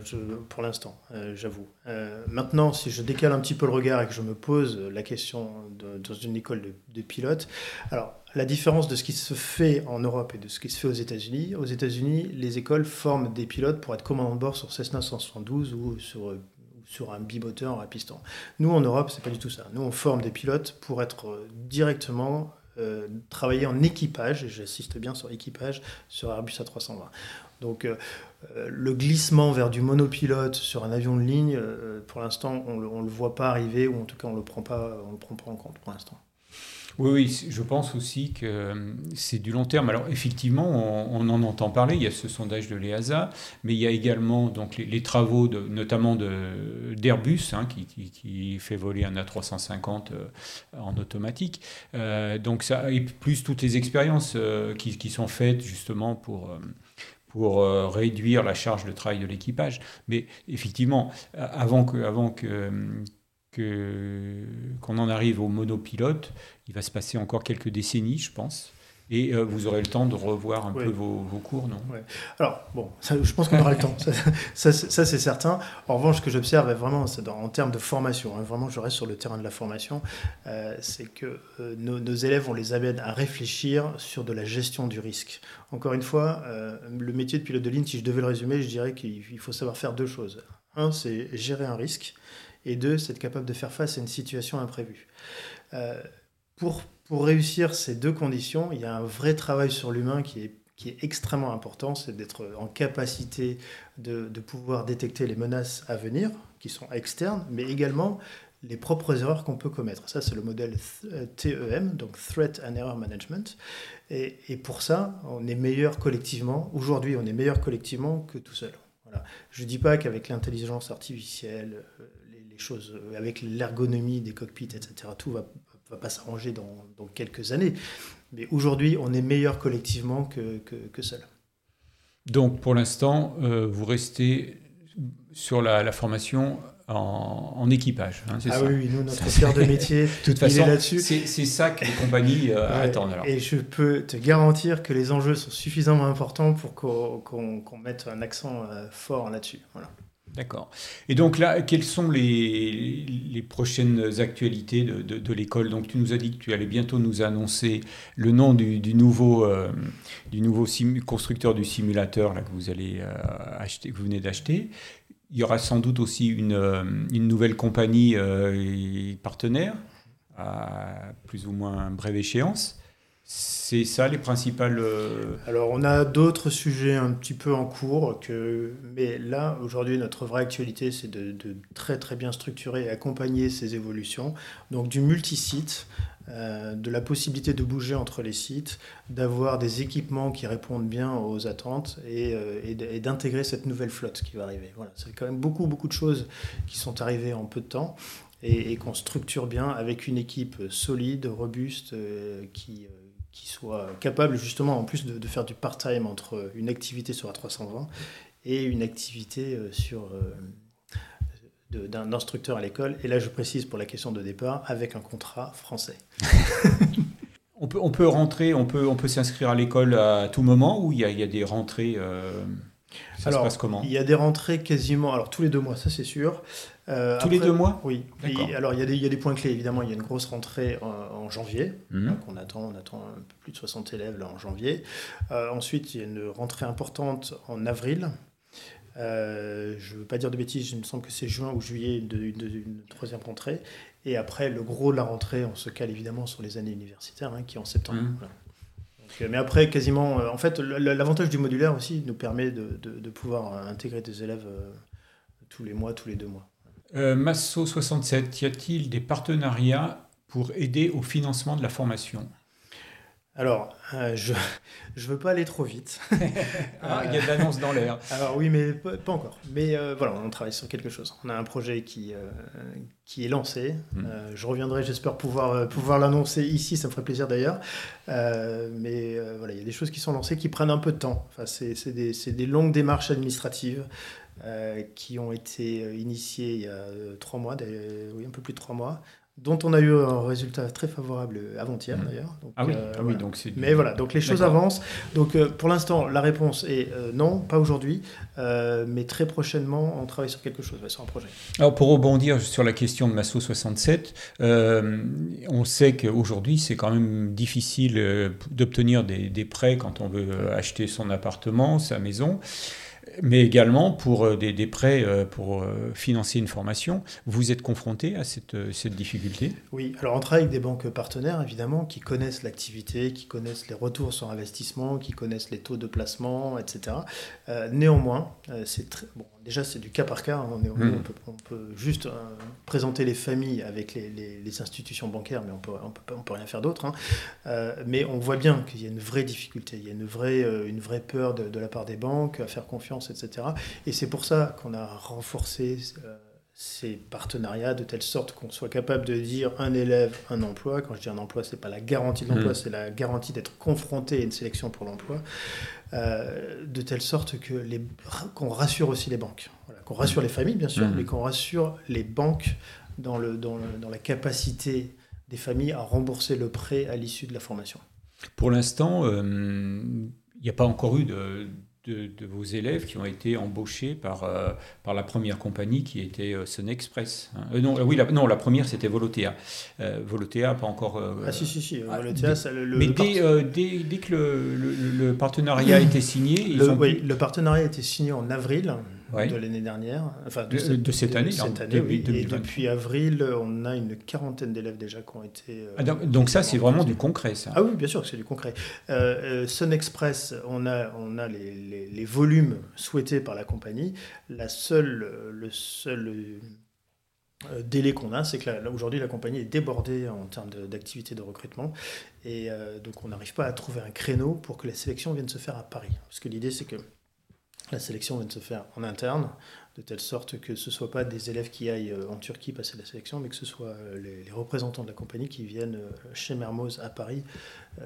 Speaker 1: pour l'instant, euh, j'avoue. Euh, maintenant, si je décale un petit peu le regard et que je me pose la question dans une école de, pilote, alors la différence de ce qui se fait en Europe et de ce qui se fait aux États-Unis, aux États-Unis, les écoles forment des pilotes pour être commandant de bord sur Cessna 172 ou sur sur un bimoteur à piston. Nous, en Europe, c'est pas du tout ça. Nous, on forme des pilotes pour être directement euh, travailler en équipage, et j'insiste bien sur équipage, sur Airbus A320. Donc euh, euh, le glissement vers du monopilote sur un avion de ligne, pour l'instant, on ne le voit pas arriver, ou en tout cas, on ne le prend pas en compte pour l'instant.
Speaker 2: Oui, oui, je pense aussi que c'est du long terme. Alors effectivement, on, en entend parler, il y a ce sondage de l'EASA, mais il y a également donc, les, travaux de, notamment d'Airbus, hein, qui, qui, fait voler un A350 en automatique. donc ça, et plus toutes les expériences qui, qui, sont faites justement pour pour euh, réduire la charge de travail de l'équipage. Mais effectivement, avant que, avant que, qu'on en arrive au monopilote, il va se passer encore quelques décennies, je pense. Et euh, vous aurez le temps de revoir un peu vos, vos, cours, non?
Speaker 1: Alors, bon, je pense qu'on aura le temps, ça, ça, c'est certain. En revanche, ce que j'observe vraiment, en termes de formation, hein, vraiment je reste sur le terrain de la formation, euh, c'est que euh, nos, nos, élèves, on les amène à réfléchir sur de la gestion du risque. Encore une fois, le métier de pilote de ligne, si je devais le résumer, je dirais qu'il faut savoir faire deux choses. Un, c'est gérer un risque, et deux, c'est être capable de faire face à une situation imprévue. pour, pour réussir ces deux conditions, il y a un vrai travail sur l'humain qui est qui est extrêmement important, c'est d'être en capacité de, de, pouvoir détecter les menaces à venir, qui sont externes, mais également les propres erreurs qu'on peut commettre. Ça, c'est le modèle TEM, donc Threat and Error Management. Et, et pour ça, on est meilleur collectivement. Aujourd'hui, on est meilleur collectivement que tout seul. Voilà. Je ne dis pas qu'avec l'intelligence artificielle, euh, choses, euh, avec l'ergonomie des cockpits, etc., tout va, va pas s'arranger dans, dans, quelques années. Mais aujourd'hui, on est meilleur collectivement que, que, que seul.
Speaker 2: Donc, pour l'instant, euh, vous restez sur la, la formation en, en, équipage.
Speaker 1: Hein, ah ça oui, nous, notre cœur de métier,
Speaker 2: toute façon, là-dessus. C'est ça que les compagnies euh, ouais, attendent. Alors.
Speaker 1: Et je peux te garantir que les enjeux sont suffisamment importants pour qu'on qu qu mette un accent euh, fort là-dessus. Voilà.
Speaker 2: D'accord. Et donc là, quelles sont les, prochaines actualités de, l'école? Donc tu nous as dit que tu allais bientôt nous annoncer le nom du, nouveau, euh, du nouveau constructeur du simulateur là, que vous allez euh, acheter, que vous venez d'acheter. Il y aura sans doute aussi une, euh, nouvelle compagnie euh, partenaire à plus ou moins brève échéance. C'est ça les principales. Euh...
Speaker 1: Alors on a d'autres sujets un petit peu en cours, que... mais là aujourd'hui notre vraie actualité c'est de, de, très très bien structurer et accompagner ces évolutions. Donc du multisite, euh, de la possibilité de bouger entre les sites, d'avoir des équipements qui répondent bien aux attentes et, euh, et d'intégrer cette nouvelle flotte qui va arriver. Voilà, c'est quand même beaucoup beaucoup de choses qui sont arrivées en peu de temps et, qu'on structure bien avec une équipe solide, robuste, euh, qui qui soit capable justement en plus de, faire du part-time entre une activité sur A320 et une activité sur euh, d'un instructeur à l'école. Et là, je précise pour la question de départ, avec un contrat français.
Speaker 2: on, peut, rentrer, on peut, s'inscrire à l'école à tout moment ou il y y a des rentrées euh, ça
Speaker 1: alors,
Speaker 2: se passe comment
Speaker 1: Il y a des rentrées quasiment, alors tous les deux mois, ça c'est sûr.
Speaker 2: Euh, Tous après, les deux mois
Speaker 1: Oui. Et, alors il y, a des, il y, a des points clés, évidemment. Il y a une grosse rentrée en, en janvier. Mmh. on, attend, on attend un peu plus de 60 élèves là, en janvier. Euh, ensuite, il y a une rentrée importante en avril. Euh, je ne veux pas dire de bêtises, il me semble que c'est juin ou juillet une, une, une, troisième rentrée. Et après, le gros de la rentrée, on se cale évidemment sur les années universitaires, hein, qui est en septembre.
Speaker 2: Mhm.
Speaker 1: Mmh. Voilà. Donc, mais après, quasiment, en fait, l'avantage du modulaire aussi nous permet de, de, pouvoir intégrer des élèves euh, tous les mois, tous les deux mois.
Speaker 2: Euh, Masso 67, y a-t-il des partenariats pour aider au financement de la formation?
Speaker 1: Alors, euh, je ne veux pas aller trop vite.
Speaker 2: ah, il y a de l'annonce dans l'air.
Speaker 1: Alors oui, mais pas, pas encore. Mais euh, voilà, on travaille sur quelque chose. On a un projet qui, euh, qui est lancé.
Speaker 2: Hmm.
Speaker 1: Mmh. je reviendrai, j'espère pouvoir, pouvoir l'annoncer ici, ça me ferait plaisir d'ailleurs. mais voilà, il y a des choses qui sont lancées qui prennent un peu de temps. Enfin, c'est des, des longues démarches administratives. Euh, qui ont été initiées il y a trois mois, oui, un peu plus de trois mois, dont on a eu un résultat très favorable avant-hier mmh. d'ailleurs.
Speaker 2: Ah oui, euh, ah oui donc c'est.
Speaker 1: Mais voilà, donc les choses avancent. Donc euh, pour l'instant, la réponse est euh, non, pas aujourd'hui, mais très prochainement, on travaille sur quelque chose, sur un projet.
Speaker 2: Alors pour rebondir sur la question de Masso 67, euh, on sait qu'aujourd'hui c'est quand même difficile d'obtenir des, des, prêts quand on veut acheter son appartement, sa maison mais également pour euh, des, prêts euh, pour euh, financer une formation. Vous êtes confronté à cette, difficulté?
Speaker 1: Oui, alors on travaille avec des banques partenaires, évidemment, qui connaissent l'activité, qui connaissent les retours sur investissement, qui connaissent les taux de placement, etc. Néanmoins, c'est très... Bon, déjà c'est du cas par cas, on, est, mmh. on, peut, on peut, juste euh, présenter les familles avec les, les, les, institutions bancaires, mais on peut, on peut, on peut rien faire d'autre. Hein. Euh, mais on voit bien qu'il y a une vraie difficulté, il y a une vraie, euh, une vraie peur de, de, la part des banques à faire confiance, etc. Et c'est pour ça qu'on a renforcé euh, ces partenariats de telle sorte qu'on soit capable de dire un élève, un emploi. Quand je dis un emploi, c'est pas la garantie de l'emploi, mmh. c'est la garantie d'être confronté à une sélection pour l'emploi. Euh, de telle sorte que les qu'on rassure aussi les banques, voilà, qu'on rassure les familles bien sûr, mmh. mais qu'on rassure les banques dans, le, dans, le, dans la capacité des familles à rembourser le prêt à l'issue de la formation.
Speaker 2: Pour l'instant, il euh, n'y a pas encore eu de, de, de, vos élèves qui ont été embauchés par, euh, par la première compagnie qui était euh, Sun Express. Hein. Euh, non, oui, la, non, la première c'était Volotea. Volotea, pas encore.
Speaker 1: Ah, si, si, si. Ah, Volotea,
Speaker 2: dès, le, mais le dès, part... dès, dès, que le, le partenariat a été signé.
Speaker 1: Ils ont... Oui, le partenariat a été signé en avril. De l'année dernière,
Speaker 2: enfin de, cette, année,
Speaker 1: cette année oui. Et depuis avril, on a une quarantaine d'élèves déjà qui ont été.
Speaker 2: Ah, donc, ça, c'est vraiment du concret, ça.
Speaker 1: Ah oui, bien sûr que c'est du concret. Sun Express, on a, on a les, les, volumes souhaités par la compagnie. La seule, le seul euh, délai qu'on a, c'est que là, aujourd'hui la compagnie est débordée en termes d'activité de, recrutement et euh, donc on n'arrive pas à trouver un créneau pour que la sélection vienne se faire à Paris. Parce que l'idée c'est que la sélection vienne se faire en interne, de telle sorte que ce ne soit pas des élèves qui aillent euh, en Turquie passer la sélection, mais que ce soit les, représentants de la compagnie qui viennent chez Mermoz à Paris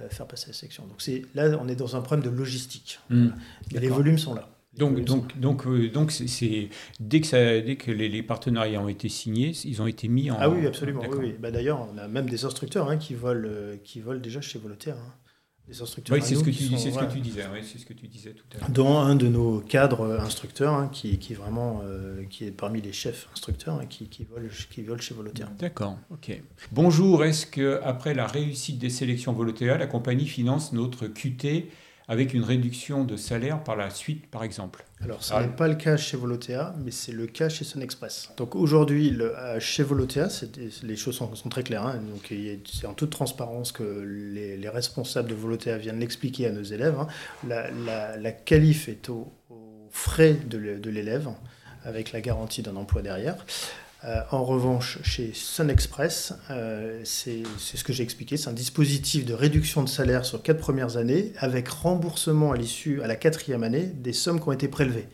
Speaker 1: faire passer la sélection. Donc là on est dans un problème de logistique. Mmh. les volumes sont là.
Speaker 2: Donc, donc, donc, euh, donc c'est, dès que, ça, dès que les, partenariats ont été signés, ils ont été mis en.
Speaker 1: Ah oui, absolument. Oui, Bah, d'ailleurs, on a même des instructeurs hein, qui, volent, euh, qui volent déjà chez Voltaire. Hein.
Speaker 2: Des instructeurs. Oui, c'est ce, que tu, c'est ce que tu disais. C'est ce que tu disais tout à l'heure.
Speaker 1: Dont un de nos cadres euh, instructeurs, hein, qui, qui, est vraiment, qui est parmi les chefs instructeurs, qui, qui, vole, qui vole chez Voltaire.
Speaker 2: D'accord. Ok. Bonjour. Est-ce que après la réussite des sélections Voltaire, la compagnie finance notre QT avec une réduction de salaire par la suite, par exemple
Speaker 1: Alors, ce n'est pas le cas chez Volotea, mais c'est le cas chez Sun Express. Donc aujourd'hui, euh, chez Volotea, les choses sont, très claires. Hein. donc c'est en toute transparence que les, responsables de Volotea viennent l'expliquer à nos élèves. Hein. La, la, qualif est aux frais de l'élève, avec la garantie d'un emploi derrière. Euh, en revanche, chez Sun Express, euh, c'est ce que j'ai expliqué, c'est un dispositif de réduction de salaire sur quatre premières années, avec remboursement à l'issue, à la quatrième année, des sommes qui ont été prélevées.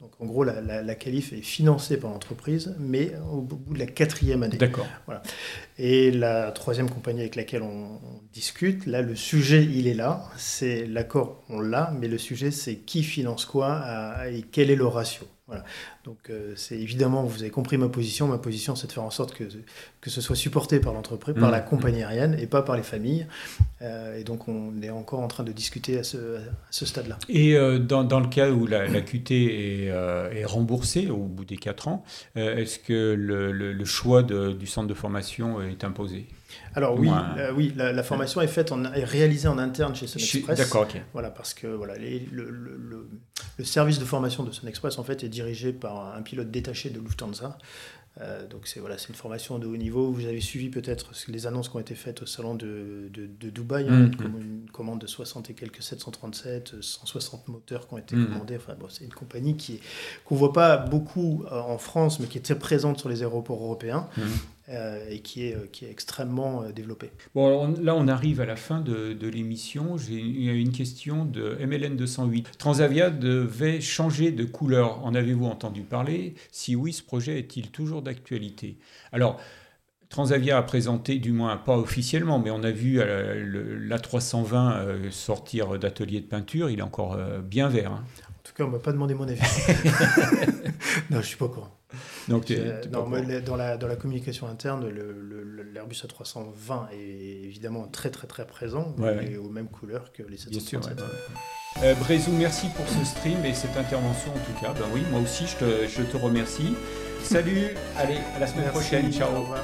Speaker 1: Donc en gros, la, la, qualif est financée par l'entreprise, mais au bout de la quatrième année.
Speaker 2: D'accord.
Speaker 1: Voilà. Et la troisième compagnie avec laquelle on, discute, là, le sujet, il est là. C'est l'accord, on l'a, mais le sujet, c'est qui finance quoi et quel est le ratio. Voilà. Donc euh, c'est évidemment, vous avez compris ma position. Ma position, c'est de faire en sorte que, que ce soit supporté par l'entreprise, par mmh. la compagnie aérienne et pas par les familles. Euh, et donc on est encore en train de discuter à ce, à ce stade-là.
Speaker 2: Et euh, dans, dans, le cas où la, la QT est, est, remboursée au bout des 4 ans, est-ce que le, le, choix de, du centre de formation est imposé?
Speaker 1: Alors oui, oui la, formation est faite, en, est réalisée en interne chez Sun Express.
Speaker 2: D'accord, ok.
Speaker 1: Voilà, parce que voilà, le, le, le, service de formation de Sun Express en fait est dirigé par un pilote détaché de Lufthansa. Euh, donc c'est voilà, c'est une formation de haut niveau. Vous avez suivi peut-être les annonces qui ont été faites au salon de, de, Dubaï, hein, mm-hmm. une, commande de 60 et quelques 737, 160 moteurs qui ont été mm-hmm. commandés. Enfin, bon, c'est une compagnie qui qu'on voit pas beaucoup euh, en France, mais qui est très présente sur les aéroports européens. Euh, et qui est, qui est extrêmement développée.
Speaker 2: Bon, là, on arrive à la fin de, de l'émission. J'ai une question de MLN 208. Transavia devait changer de couleur. En avez-vous entendu parler? Si oui, ce projet est-il toujours d'actualité? Alors, Transavia a présenté, du moins pas officiellement, mais on a vu euh, l'A320 euh, sortir d'atelier de peinture, il est encore euh, bien vert. Hein.
Speaker 1: En tout cas, on ne m'a pas demandé mon avis. non, je ne suis pas au courant. Donc, dans, la, dans la communication interne, l'Airbus A320 est évidemment très très très présent, et aux mêmes couleurs que les 737.
Speaker 2: Euh, Brézou, merci pour ce stream et cette intervention en tout cas. Ben oui, moi aussi je te, je te remercie. Salut, allez, à la semaine prochaine. Ciao. Au revoir.